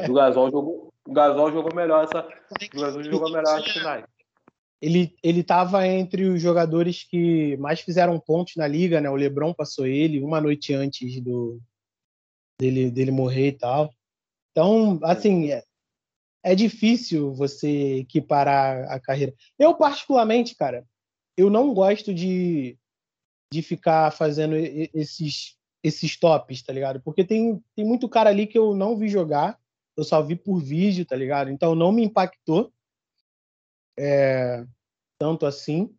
O Gasol jogou, o Gasol jogou melhor essa. O Gasol jogou melhor as finais. Ele, ele tava entre os jogadores que mais fizeram pontos na liga, né? O LeBron passou ele uma noite antes do dele, dele morrer e tal. Então, assim, é, é difícil você equiparar a carreira. Eu, particularmente, cara, eu não gosto de, de ficar fazendo esses, esses tops, tá ligado? Porque tem, tem muito cara ali que eu não vi jogar eu só vi por vídeo, tá ligado? Então não me impactou é, tanto assim.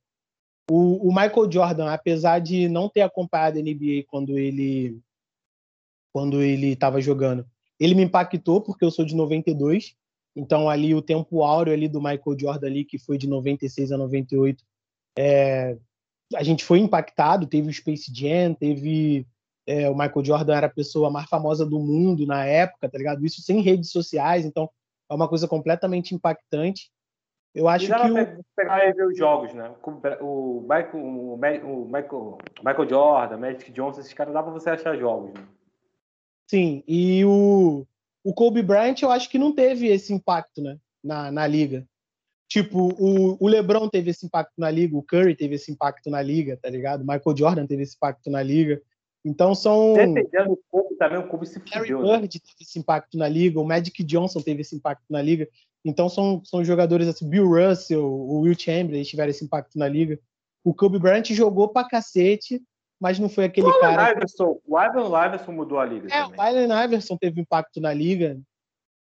O, o, Michael Jordan, apesar de não ter acompanhado a NBA quando ele quando ele estava jogando, ele me impactou porque eu sou de 92. Então ali o tempo áureo ali do Michael Jordan ali que foi de 96 a 98, é, a gente foi impactado. Teve o Space Jam, teve é, o Michael Jordan era a pessoa mais famosa do mundo na época, tá ligado? Isso sem redes sociais, então é uma coisa completamente impactante. Eu acho que o... pegar e ver os jogos, né? O Michael, o Michael, Michael Jordan, Magic Johnson, esses caras dá para você achar jogos, né? Sim, e o, o Kobe Bryant eu acho que não teve esse impacto, né? Na, na liga. Tipo, o, o LeBron teve esse impacto na liga, o Curry teve esse impacto na liga, tá ligado? Michael Jordan teve esse impacto na liga. Então são. Dependendo do Kobe também, o Kobe se Harry fudeu. Bird né? teve esse impacto na liga, o Magic Johnson teve esse impacto na liga. Então são, são jogadores assim, Bill Russell, o Will Chamberlain tiveram esse impacto na liga. O Kobe Bryant jogou pra cacete, mas não foi aquele o cara. Iverson, o Allen Iverson mudou a liga. É, também. o Allen Iverson teve impacto na liga.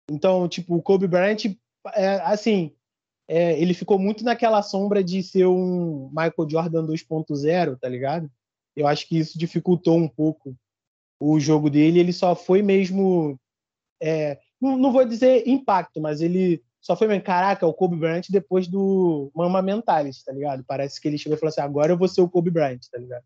Então, tipo, o Kobe Bryant, é, assim, é, ele ficou muito naquela sombra de ser um Michael Jordan 2.0, tá ligado? Eu acho que isso dificultou um pouco o jogo dele. Ele só foi mesmo. É, não, não, vou dizer impacto, mas ele só foi mesmo, caraca, o Kobe Bryant depois do Mama Mentalis, tá ligado? Parece que ele chegou e falou assim: agora eu vou ser o Kobe Bryant, tá ligado?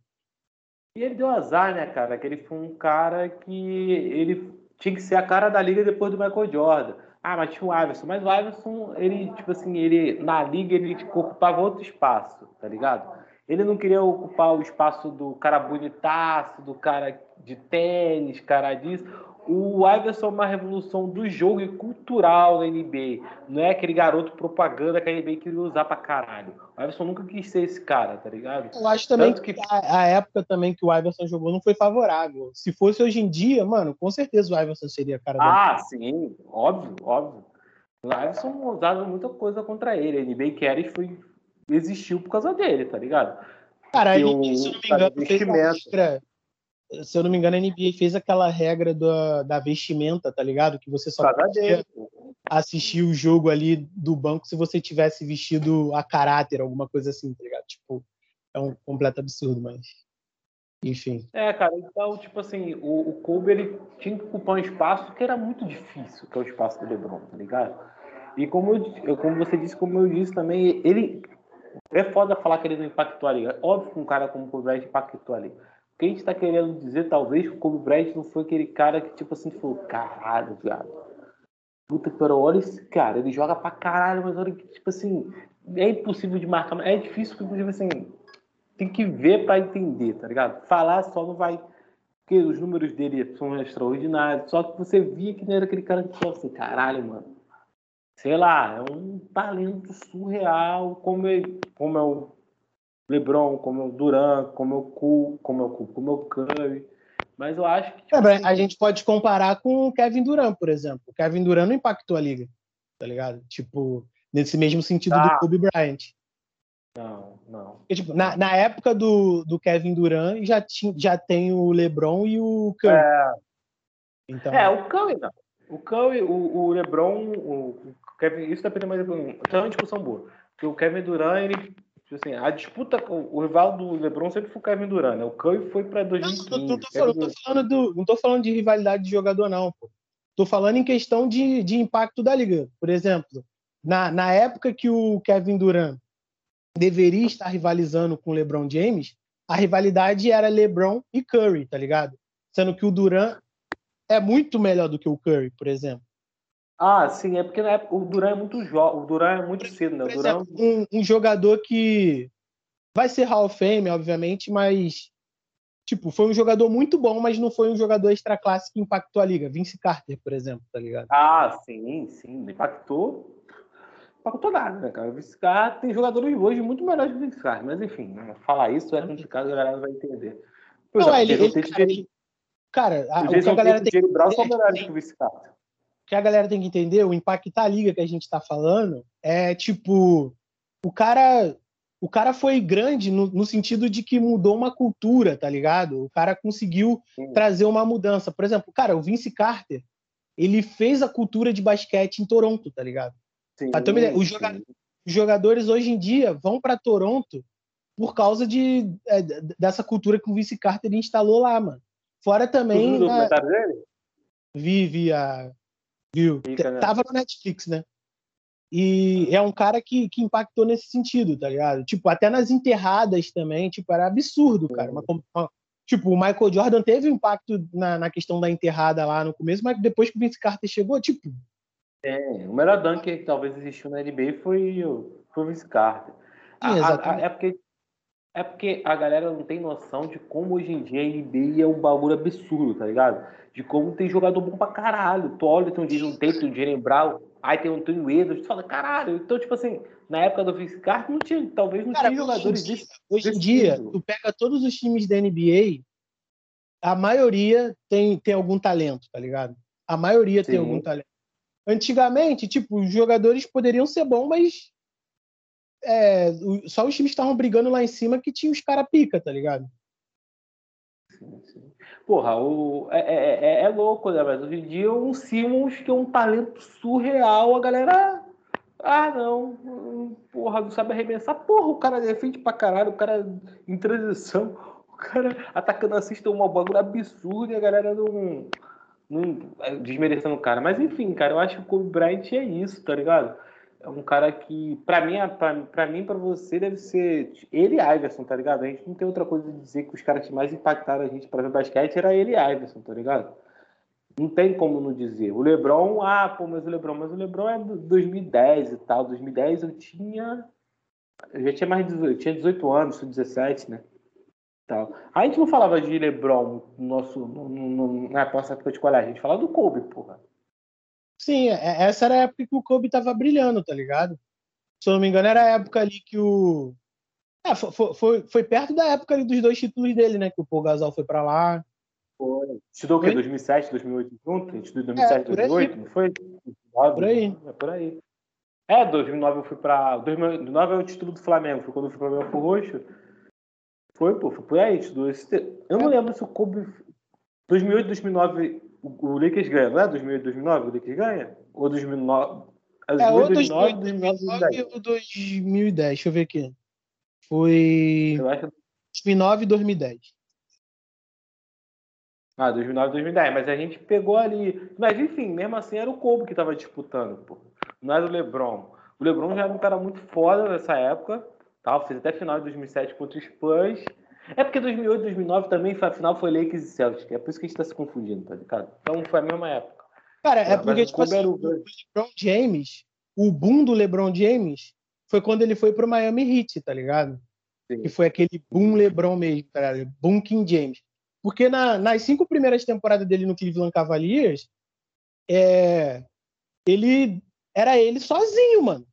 E ele deu azar, né, cara? Que ele foi um cara que ele tinha que ser a cara da liga depois do Michael Jordan. Ah, mas tinha o Iverson. Mas o Iverson, ele, tipo assim, ele na liga ele ocupava outro espaço, tá ligado? Ele não queria ocupar o espaço do cara bonitaço, do cara de tênis, cara disso. O Iverson é uma revolução do jogo e cultural na NBA. Não é aquele garoto propaganda que a NBA queria usar pra caralho. O Iverson nunca quis ser esse cara, tá ligado? Eu acho também Tanto que a, a, época também que o Iverson jogou não foi favorável. Se fosse hoje em dia, mano, com certeza o Iverson seria cara Ah, sim, óbvio, óbvio. O Iverson usava muita coisa contra ele. A NBA Carries foi existiu por causa dele, tá ligado? Cara, a NBA, se não me engano, fez regra, se eu não me engano, a NBA fez aquela regra da, da vestimenta, tá ligado? Que você só podia assistir o jogo ali do banco se você tivesse vestido a caráter, alguma coisa assim, tá ligado? Tipo, é um completo absurdo, mas. Enfim. É, cara, então, tipo assim, o, o Kobe ele tinha que ocupar um espaço que era muito difícil, que é o espaço do LeBron, tá ligado? E como, eu, como você disse, como eu disse também, ele é foda falar que ele não impactou ali. Óbvio que um cara como o Kobe impactou ali. O que a gente tá querendo dizer, talvez, que o Bryant não foi aquele cara que, tipo assim, falou, caralho, viado. Puta que pariu, olha esse cara, ele joga pra caralho, mas olha que, tipo assim, é impossível de marcar. É difícil, inclusive, assim, tem que ver pra entender, tá ligado? Falar só não vai. Porque os números dele são extraordinários. Só que você via que não era aquele cara que falou assim, caralho, mano sei lá, é um talento surreal, como é, como é o LeBron, como é o Durant, como é o Cool, como é o Cool, como o Curry. Mas eu acho que. Tipo, é, assim, a gente pode comparar com o Kevin Durant, por exemplo. O Kevin Durant não impactou a liga, tá ligado? Tipo, nesse mesmo sentido do Kobe Bryant. Não, não. Porque, tipo, na, na época do, do Kevin Durant já, tinha, já tem o LeBron e o Curry. É, então... é o Curry não. O Curry, o, o LeBron, o, Kevin, isso depende mais. Então é uma discussão boa. Porque o Kevin Durant, ele assim, a disputa, o, rival do LeBron sempre foi o Kevin Durant, né? O Curry foi para 2015. Não, não, tô falando, tô falando do, não tô falando de rivalidade de jogador, não, pô. Tô falando em questão de, de impacto da liga. Por exemplo, na, na época que o Kevin Durant deveria estar rivalizando com o LeBron James, a rivalidade era LeBron e Curry, tá ligado? Sendo que o Durant é muito melhor do que o Curry, por exemplo. Ah, sim, é porque na época, o Duran é muito jovem, o Duran é muito cedo, né? O Duran... É um, um, jogador que vai ser Hall of Fame, obviamente, mas tipo, foi um jogador muito bom, mas não foi um jogador extra classe que impactou a liga. Vince Carter, por exemplo, tá ligado? Ah, sim, sim, impactou. Impactou nada, né, cara? O Vince Carter tem jogadores hoje muito melhores que o Vince Carter, mas enfim, né? falar isso é complicado, a galera vai entender. Por não, exemplo, ele, ele, cara, cara, a, o que a galera tem que entender são melhores que o Vince Carter que a galera tem que entender, o impactar a liga que a gente está falando é tipo o cara o cara foi grande no, no, sentido de que mudou uma cultura, tá ligado? O cara conseguiu Sim. trazer uma mudança. Por exemplo, cara, o Vince Carter, ele fez a cultura de basquete em Toronto, tá ligado? Sim, os, jogadores, os jogadores hoje em dia vão para Toronto por causa de, é, dessa cultura que o Vince Carter instalou lá, mano. Fora também. Viu o documentário dele? Vi, vi a, Viu? Fica, né? Tava no Netflix, né? E é um cara que, que impactou nesse sentido, tá ligado? Tipo, até nas enterradas também, tipo, era absurdo, cara. Uma, uma, tipo, o Michael Jordan teve impacto na, na questão da enterrada lá no começo, mas depois que o Vince Carter chegou, tipo. É, o melhor dunker que talvez existiu na NBA foi, foi o Vince Carter. Sim, a, a, é porque é porque a galera não tem noção de como hoje em dia a NBA é um bagulho absurdo, tá ligado? De como tem jogador bom pra caralho. Tu olha, tem um Jason Tate, um Jalen Brown, aí tem um Tony Edwards, tu fala, caralho. Então, tipo assim, na época do Vince Carter, não tinha, talvez não Cara, tinha jogadores hoje, desse, Hoje em dia, tu pega todos os times da NBA, a maioria tem, tem algum talento, tá ligado? A maioria Sim. tem algum talento. Antigamente, tipo, os jogadores poderiam ser bons, mas é, só os times estavam brigando lá em cima que tinha os cara pica, tá ligado? Porra, o, é, é, é, é louco, né? Mas hoje em dia um Simmons que é um talento surreal, a galera. Ah, não. Porra, não sabe arremessar. Porra, o cara defende pra caralho, o cara em transição, o cara atacando assiste é um bagulho absurdo e a galera não, não. É, desmerecendo o cara. Mas enfim, cara, eu acho que o Kobe Bryant é isso, tá ligado? É um cara que, para mim, para mim, para você, deve ser ele e Iverson, tá ligado? A gente não tem outra coisa de dizer que os caras que mais impactaram a gente para ver basquete era ele e Iverson, tá ligado? Não tem como não dizer. O LeBron, ah, pô, mas o LeBron, mas o LeBron é 2010 e tal. 2010 eu tinha. Eu já tinha mais de 18, tinha 18 anos, 17, né? Tal. A gente não falava de LeBron no nosso, no, no, na nossa época de colégio, a gente falava do Kobe, porra. Sim, é, essa era a época que o Kobe tava brilhando, tá ligado? Se eu não me engano, era a época ali que o. É, foi, foi, foi perto da época ali dos dois títulos dele, né? Que o Paul Gasol foi pra lá. Foi. Estudou o quê? 2007, 2008 junto? Estudou 2007, é, 2008, não foi? Por aí. É por aí. É, 2009 eu fui pra. 2009 é o título do Flamengo. Foi quando eu fui pra Belfort Roxo. Foi, pô, foi por aí. Estudou esse... Eu não é. lembro se o Kobe. 2008, 2009 o, o Lakers ganha, não é? 2008, 2009 o Lakers ganha? Ou 2009? É, 2009, 2009, 2009 ou 2010, deixa eu ver aqui. Foi eu acho... 2009 e 2010. Ah, 2009 2010, mas a gente pegou ali. Mas enfim, mesmo assim era o Kobe que tava disputando, pô. Não era o LeBron. O LeBron já era um cara muito foda nessa época, tal, fez até final de 2007 contra os Spurs. É porque 2008, 2009 também, a final foi Lakers e Celtics. É por isso que a gente tá se confundindo, tá ligado? Então foi a mesma época. Cara, é, é porque, tipo assim, o LeBron James, o boom do LeBron James foi quando ele foi pro Miami Heat, tá ligado? Sim. Que foi aquele boom LeBron mesmo, tá ligado? Boom King James. Porque na, nas cinco primeiras temporadas dele no Cleveland Cavaliers, é, ele era ele sozinho, mano.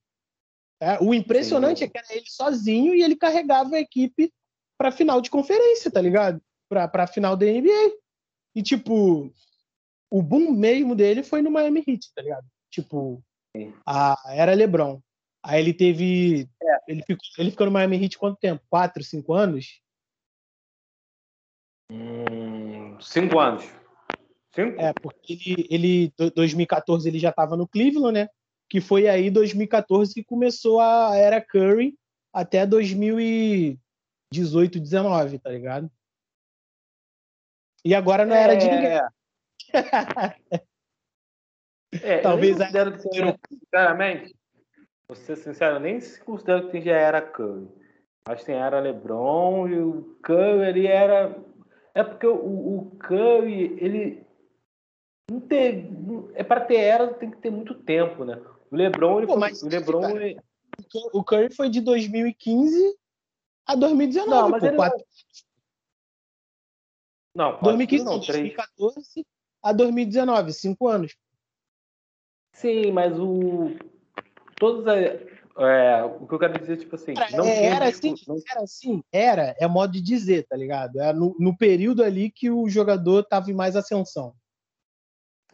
É, o impressionante Sim. é que era ele sozinho e ele carregava a equipe para final de conferência, tá ligado? Para final da NBA. E, tipo, o boom mesmo dele foi no Miami Heat, tá ligado? Tipo, a era LeBron. Aí ele teve. É. Ele, ficou, ele ficou no Miami Heat quanto tempo? Quatro, cinco anos? Hum, cinco anos. Cinco? É, porque ele, ele 2014 ele já estava no Cleveland, né? Que foi aí 2014 que começou a era Curry até 2018, 19, tá ligado? E agora não era de ninguém. É, Talvez eu considero que seja, sinceramente, vou ser sincero, nem se considero que já era Curry. Acho que tem era LeBron e o Curry ele era. É porque o, o Curry, ele. Não teve. É para ter era, tem que ter muito tempo, né? O LeBron, ele Pô, foi, o LeBron. Ele... O Curry foi de 2015 a 2019. Não, mas pô, ele quatro... não... não 2015, não, 2014 a 2019, cinco anos. Sim, mas o. Todos. É, o que eu quero dizer, tipo assim. Era, não é, era assim, não... era assim, era, é modo de dizer, tá ligado? É no, no período ali que o jogador tava em mais ascensão.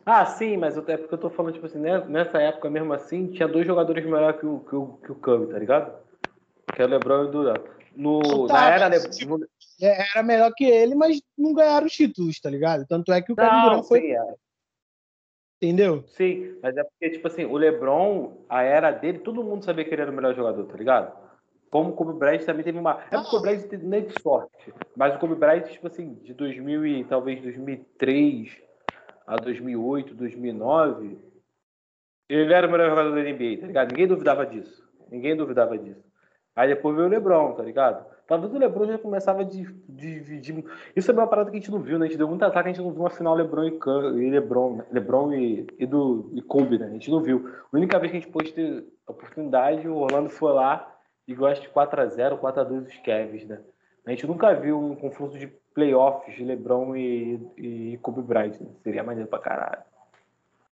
Ah, sim, mas até porque eu tô falando, tipo assim, né, nessa época mesmo assim, tinha dois jogadores melhores que o, que o, que o Curry, tá ligado? Que é o LeBron e o Durant. No, tá, na era, tipo, é, era melhor que ele, mas não ganharam os títulos, tá ligado? Tanto é que o Kevin Durant foi. Sim, é. Entendeu? Sim, mas é porque, tipo assim, o LeBron, a era dele, todo mundo sabia que ele era o melhor jogador, tá ligado? Como o Kobe Bryant também teve uma. É porque o Kobe Bryant teve nem de sorte. Mas o Kobe Bryant, tipo assim, de 2000 e talvez 2003 a 2008, 2009, ele era o melhor jogador da NBA, tá ligado? Ninguém duvidava disso. Ninguém duvidava disso. Aí depois veio o LeBron, tá ligado? Talvez o LeBron já começava a dividir. Isso é uma parada que a gente não viu, né? A gente deu muito ataque, a gente não viu uma final LeBron e, e LeBron, né? LeBron e, e, do, e Kobe, né? A gente não viu. A única vez que a gente pôde ter oportunidade, o Orlando foi lá e gosta de 4x0, 4x2 os Cavs, né? A gente nunca viu um confronto de playoffs de LeBron e, e Kobe Bryant, né? Seria maneiro pra caralho.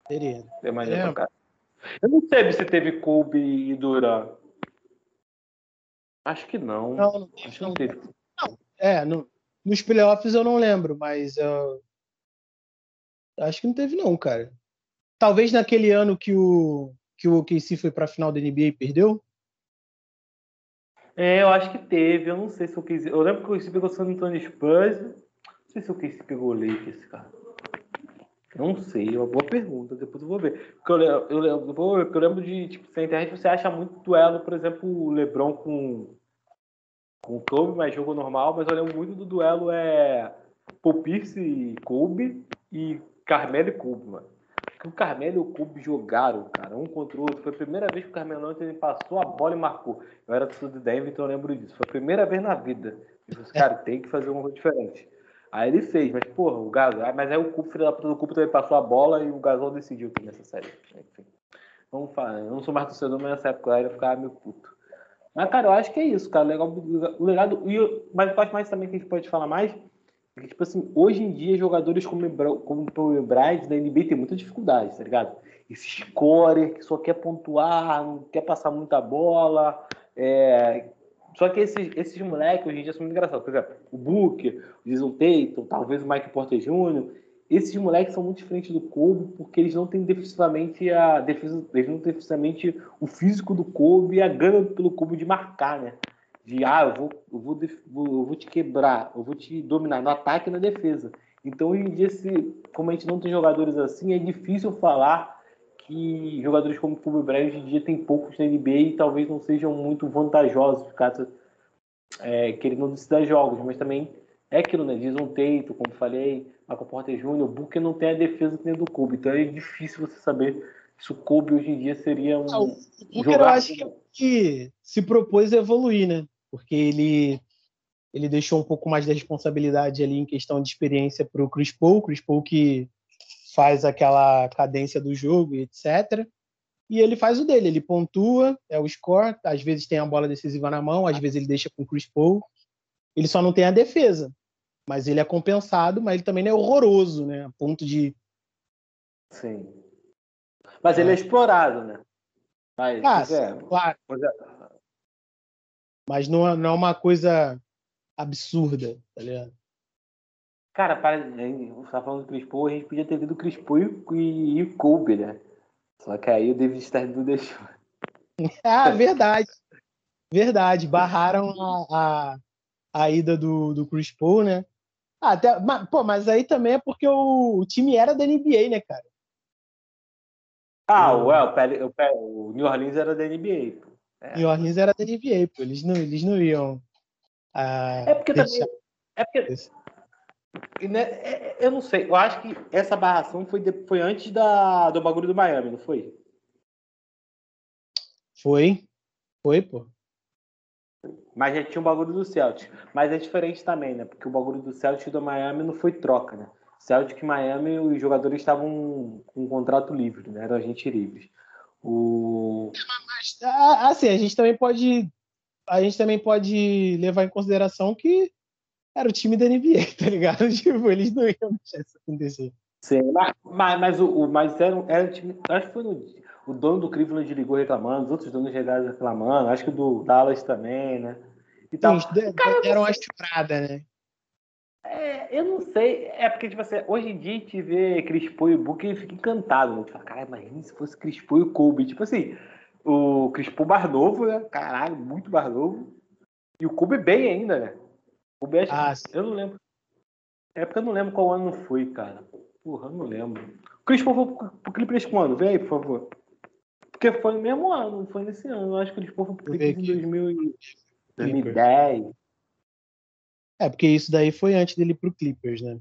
Seria. Seria maneiro é. pra caralho. Eu não sei se teve Kobe e Durant. Acho que não. Não, não teve. Acho que não teve. Não, é, no, nos playoffs eu não lembro, mas uh, acho que não teve não, cara. Talvez naquele ano que o que o OKC foi para a final da NBA e perdeu. É, eu acho que teve. Eu não sei se o OKC. Eu lembro que o OKC pegou o San Antonio Spurs. Não sei se o OKC pegou o Lakers, cara. Não sei, é uma boa pergunta. Depois eu vou ver. Porque eu, eu, eu, eu, eu lembro de, tipo, na internet você acha muito duelo, por exemplo, o LeBron com, com o Kobe, mas jogo normal. Mas eu lembro muito do duelo é Paul e Kobe e Carmelo e Kobe, mano. Porque o Carmelo e o Kobe jogaram, cara, um contra o outro. Foi a primeira vez que o Carmelo Anthony passou a bola e marcou. Eu era tudo de Denver, então eu lembro disso. Foi a primeira vez na vida. Eu disse, cara, tem que fazer uma coisa diferente. Aí ele fez, mas porra, o Gasol. Ah, mas aí o filho da puta do Cupo também passou a bola e o Gasol decidiu aqui nessa série. Enfim. Vamos falar, eu não sou mais torcedor, mas nessa época eu ficava meio puto. Mas, cara, eu acho que é isso, cara. Legal, o legado. E eu, mas eu acho mais também que a gente pode falar mais. É que, tipo assim, hoje em dia, jogadores como, como o Bryce da NBA tem muita dificuldade, tá ligado? Esse scorer que só quer pontuar, não quer passar muita bola, é, só que esses, esses moleques hoje em dia são muito engraçados. Por exemplo, o Booker, o Jason Tatum, talvez o Mike Porter Jr., esses moleques são muito diferentes do Kobe porque eles não têm defensivamente a defesa, eles não têm defensivamente o físico do Kobe e a gana pelo Kobe de marcar, né? De ah, eu vou, eu vou, eu vou te quebrar, eu vou te dominar no ataque e na defesa. Então hoje em dia, se, como a gente não tem jogadores assim, é difícil falar que jogadores como o Kobe Bryant hoje em dia tem poucos na NBA e talvez não sejam muito vantajosos, caso é, que ele não decida jogos, mas também é aquilo, né? Diz um Teito, como falei, Michael Porter Jr., o Booker não tem a defesa que tem do Kobe, então é difícil você saber se o Kobe hoje em dia seria um. Não, o Booker eu acho que, que se propôs a evoluir, né? Porque ele ele deixou um pouco mais da responsabilidade ali em questão de experiência para o Chris Paul, Chris Paul que faz aquela cadência do jogo e etc. E ele faz o dele, ele pontua, é o score, às vezes tem a bola decisiva na mão, às vezes ele deixa com o Chris Paul. Ele só não tem a defesa, mas ele é compensado, mas ele também é horroroso, né? A ponto de. Sim. Mas é. ele é explorado, né? Mas, ah, é, claro. É. Mas não, é, não é uma coisa absurda, tá ligado? Cara, para, você tá falando do Chris Paul, a gente podia ter visto o Chris Paul e, e o Kobe, né? Só que aí o David Stern não deixou. Ah, verdade. Verdade. Barraram a, a, a ida do, do Chris Paul, né? Ah, até, mas, pô, mas aí também é porque o, o time era da NBA, né, cara? Ah, o, é, o, o, New Orleans era da NBA. Pô. É. New Orleans era da NBA, pô. Eles não, eles não iam. Ah, é porque deixar... também. É porque. Né, é, eu não sei, eu acho que essa barração foi, de, foi antes da, do bagulho do Miami, não foi? Foi. Foi, pô. Mas já tinha o bagulho do Celtic. Mas é diferente também, né? Porque o bagulho do Celtic e do Miami não foi troca, né? Celtic e Miami, os jogadores estavam com um contrato livre, né? Eram agentes livres. O... Ah, assim, a gente também pode a gente também pode levar em consideração que era o time da NBA, tá ligado? Tipo, eles não iam deixar isso acontecer. Sim, mas, mas, mas o, mas era, era o time. Acho que foi no, o dono do Cleveland ligou reclamando, os outros donos chegaram reclamando, acho que o do Dallas também, né? E tal. Sim, Cara, deram uma chuprada, né? É, eu não sei. É porque, tipo assim, hoje em dia a gente vê Crispo e o Book e fica encantado, né? Fala, cara, imagina se fosse Crispo e o Kobe. Tipo assim, o Crispo bar novo, né? Caralho, muito bar novo. E o Kobe bem ainda, né? O acho, ah, eu não lembro. É porque eu não lembro qual ano foi, cara. Porra, eu não lembro. O Crispo foi pro, Clippers quando? Vem aí, por favor. Porque foi no mesmo ano, foi nesse ano. Eu acho que o Crispo foi pro Clippers em 2000, 2010. É, porque isso daí foi antes dele ir pro Clippers, né?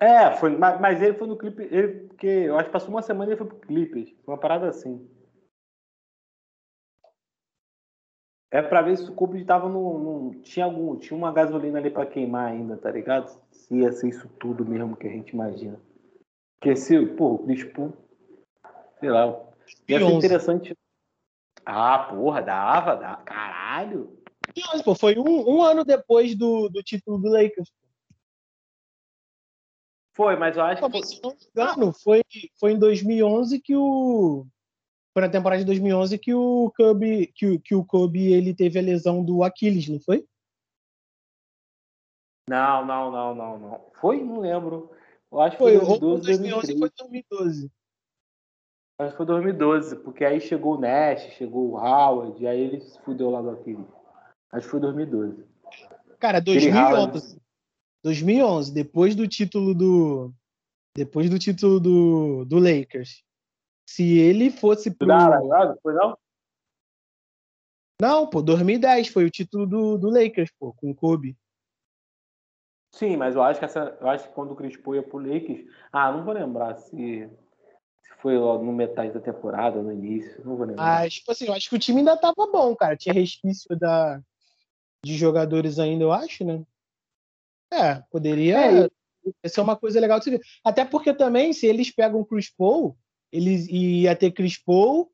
É, foi, mas, mas ele foi no Clippers, ele, porque eu acho que passou uma semana e ele foi pro Clippers. Foi uma parada assim. É pra ver se o Kobe tava no, no, Tinha algum. Tinha uma gasolina ali pra queimar ainda, tá ligado? Se ia ser isso tudo mesmo que a gente imagina. Porque se, pô, o Chris Paul, sei lá, ia ser interessante. Ah, porra, dava, dava. Caralho. Pô, foi um, um, ano depois do, do título do Lakers. Foi, mas eu acho que. Se não me engano, foi, foi em 2011 que o. Foi na temporada de 2011 que o Kobe, que, o, que o Kobe ele teve a lesão do Aquiles, não foi? Não, não, não, não, não. Foi? Não lembro. Eu acho que foi, foi 2012, 2011 foi 2012. Acho que foi 2012, porque aí chegou o Nash, chegou o Howard, e aí ele se fudeu lá do Aquiles. Acho que foi 2012. Cara, 2011. 2011, depois do título do depois do título do, do Lakers. Se ele fosse pro Não, foi não? Não, pô, 2010 foi o título do, do Lakers, pô, com o Kobe. Sim, mas eu acho que essa, eu acho que quando o Chris Paul ia pro Lakers, ah, não vou lembrar se se foi logo no metade da temporada, no início, não vou lembrar. Mas, tipo assim, eu acho que o time ainda tava bom, cara. Tinha resquício da, de jogadores ainda, eu acho, né? É, poderia é, ser uma coisa legal de se ver. Até porque também, se eles pegam Chris Paul, eles ia ter Chris Paul,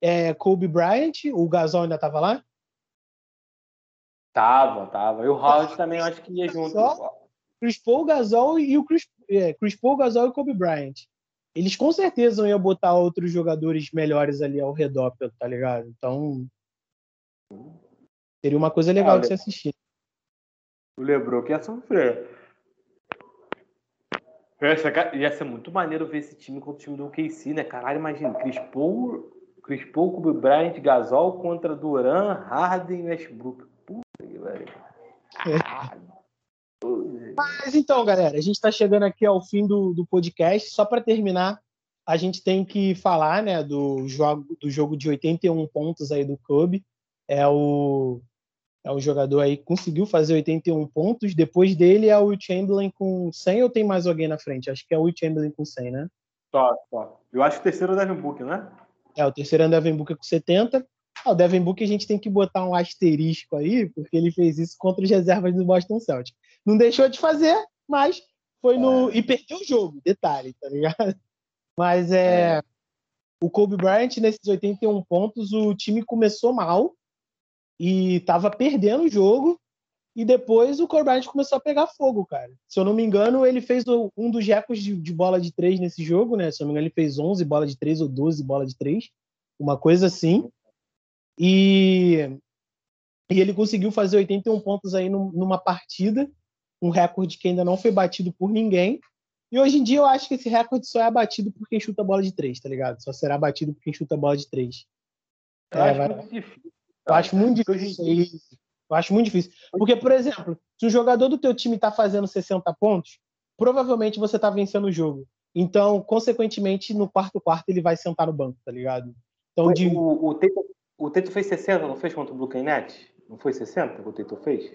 é, Kobe Bryant, o Gasol ainda tava lá? Tava, tava. E o Howard também eu acho que ia junto. Chris Paul, Gasol e o Chris, é, Chris Paul, Gasol e Kobe Bryant. Eles com certeza iam botar outros jogadores melhores ali ao redor, tá ligado? Então, Seria uma coisa legal ah, de se assistir. O Lebron que ia sofrer. Essa, ia ser muito maneiro ver esse time contra o time do OKC, né? Caralho, imagina. Chris Paul, Chris Paul, Kobe Bryant, Gasol contra Duran, Harden e Westbrook. Puta que velho. Mas então, galera, a gente está chegando aqui ao fim do, do podcast. Só para terminar, a gente tem que falar né, do, jogo, do jogo de 81 pontos aí do Kobe. É o é o jogador aí que conseguiu fazer 81 pontos. Depois dele é o Will Chamberlain com 100 ou tem mais alguém na frente? Acho que é o Will Chamberlain com 100, né? Só, só. Eu acho que o terceiro é o Devin Booker, né? É, o terceiro é o Devin Booker com 70. Ah, o Devin Booker a gente tem que botar um asterisco aí, porque ele fez isso contra os reservas do Boston Celtics. Não deixou de fazer, mas foi no... É. E perdeu o jogo, detalhe, tá ligado? Mas é... é... O Kobe Bryant, nesses 81 pontos, o time começou mal, e estava perdendo o jogo. E depois o Corbett começou a pegar fogo, cara. Se eu não me engano, ele fez um dos recordes de, de, bola de três nesse jogo, né? Se eu não me engano, ele fez 11 bola de três ou 12 bola de três, uma coisa assim. E, e ele conseguiu fazer 81 pontos aí numa partida. um recorde que ainda não foi batido por ninguém. E hoje em dia eu acho que esse recorde só é batido por quem chuta bola de três, tá ligado? Só será batido por quem chuta bola de três. Eu é, acho vai... muito difícil. Eu acho muito difícil. Eu acho muito difícil. Porque, por exemplo, se um jogador do teu time está fazendo 60 pontos, provavelmente você está vencendo o jogo. Então, consequentemente, no quarto quarto ele vai sentar no banco, tá ligado? Então, de... o, o, Teto, o Teto fez 60, não fez contra o Brooklyn Nets? Não foi 60 que o Teto fez?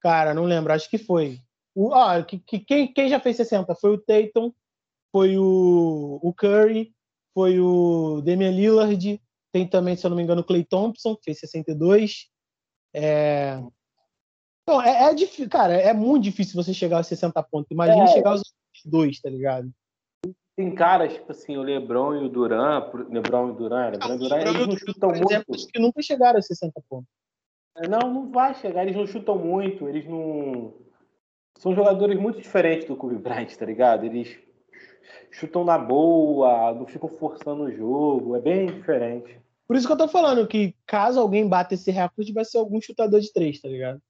Cara, não lembro, acho que foi. O, ah, que, que, quem, quem já fez 60? Foi o Tatum, foi o, o Curry, foi o Damian Lillard, tem também, se eu não me engano, o Clay Thompson, que fez 62. É... Então, é, é difícil, cara, é muito difícil você chegar aos 60 pontos. Imagina é. chegar aos dois, tá ligado? Tem caras, tipo assim, o Lebron e o Duran, Lebron e Duran, Lebron e Duran, eles não chutam muito. Exemplo, que nunca chegaram a 60 pontos. É, não, não vai chegar, eles não chutam muito, eles não. São jogadores muito diferentes do Kobe Bryant, tá ligado? Eles chutam na boa, não ficam forçando o jogo, é bem diferente. Por isso que eu tô falando que caso alguém bata esse recorde, vai ser algum chutador de três, tá ligado?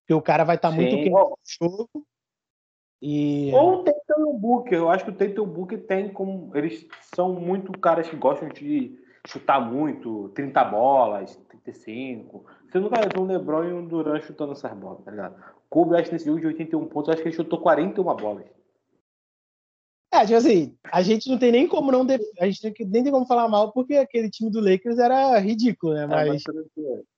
Porque o cara vai estar tá muito quente no jogo. E... Ou o Tatum Booker. Eu acho que o Tatum Booker tem como. Eles são muito caras que gostam de chutar muito, 30 bolas, 35. Você nunca viu um LeBron e um Durant chutando essas bolas, tá ligado? O Kobe, acho que nesse jogo de 81 pontos, acho que ele chutou 41 bolas. É, tipo assim, a gente não tem nem como não def... a gente nem tem como falar mal porque aquele time do Lakers era ridículo, né? É, mas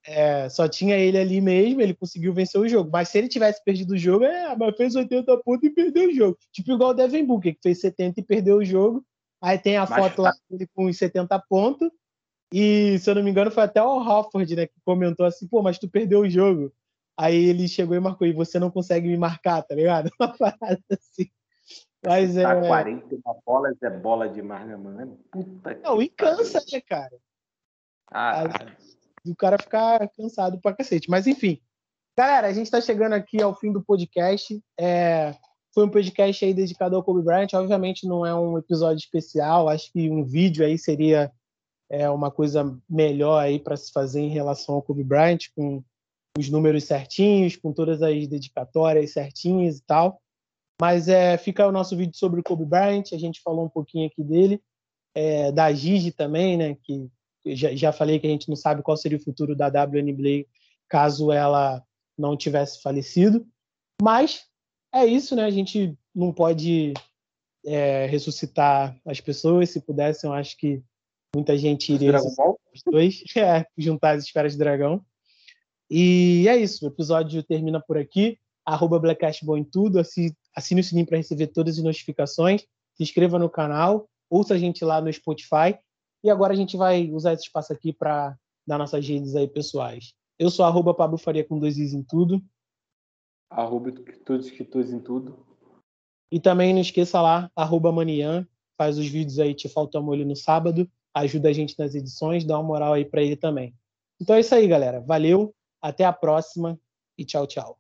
é, só tinha ele ali mesmo, ele conseguiu vencer o jogo. Mas se ele tivesse perdido o jogo, é, mas fez 80 pontos e perdeu o jogo. Tipo igual o Devin Booker, que fez 70 e perdeu o jogo. Aí tem a mas foto tá... lá dele com os 70 pontos. E, se eu não me engano, foi até o Hofford, né, que comentou assim, pô, mas tu perdeu o jogo. Aí ele chegou e marcou, e você não consegue me marcar, tá ligado? Uma parada assim. Mas tá é. 40 bolas é bola demais, né, mano? Puta não, e cansa, né, cara? Ah. o cara ficar cansado pra cacete. Mas enfim. Galera, a gente está chegando aqui ao fim do podcast. É, foi um podcast aí dedicado ao Kobe Bryant. Obviamente não é um episódio especial. Acho que um vídeo aí seria é, uma coisa melhor aí para se fazer em relação ao Kobe Bryant, com os números certinhos, com todas as dedicatórias certinhas e tal. Mas é, fica o nosso vídeo sobre o Kobe Bryant, a gente falou um pouquinho aqui dele, é, da Gigi também, né? Que já, já falei que a gente não sabe qual seria o futuro da WNBA caso ela não tivesse falecido. Mas é isso, né? A gente não pode é, ressuscitar as pessoas. Se pudesse, eu acho que muita gente iria os dois, é, juntar as esferas de dragão. E é isso, o episódio termina por aqui. Arroba Blackcastball em tudo, assine o sininho para receber todas as notificações, se inscreva no canal, ouça a gente lá no Spotify. E agora a gente vai usar esse espaço aqui para dar nossas redes aí pessoais. Eu sou arroba Pablo Faria com dois is em tudo. Arroba todos que todos em tudo. E também não esqueça lá, arroba Manian, faz os vídeos aí, te falta molho no sábado, ajuda a gente nas edições, dá uma moral aí para ele também. Então é isso aí, galera. Valeu, até a próxima e tchau, tchau.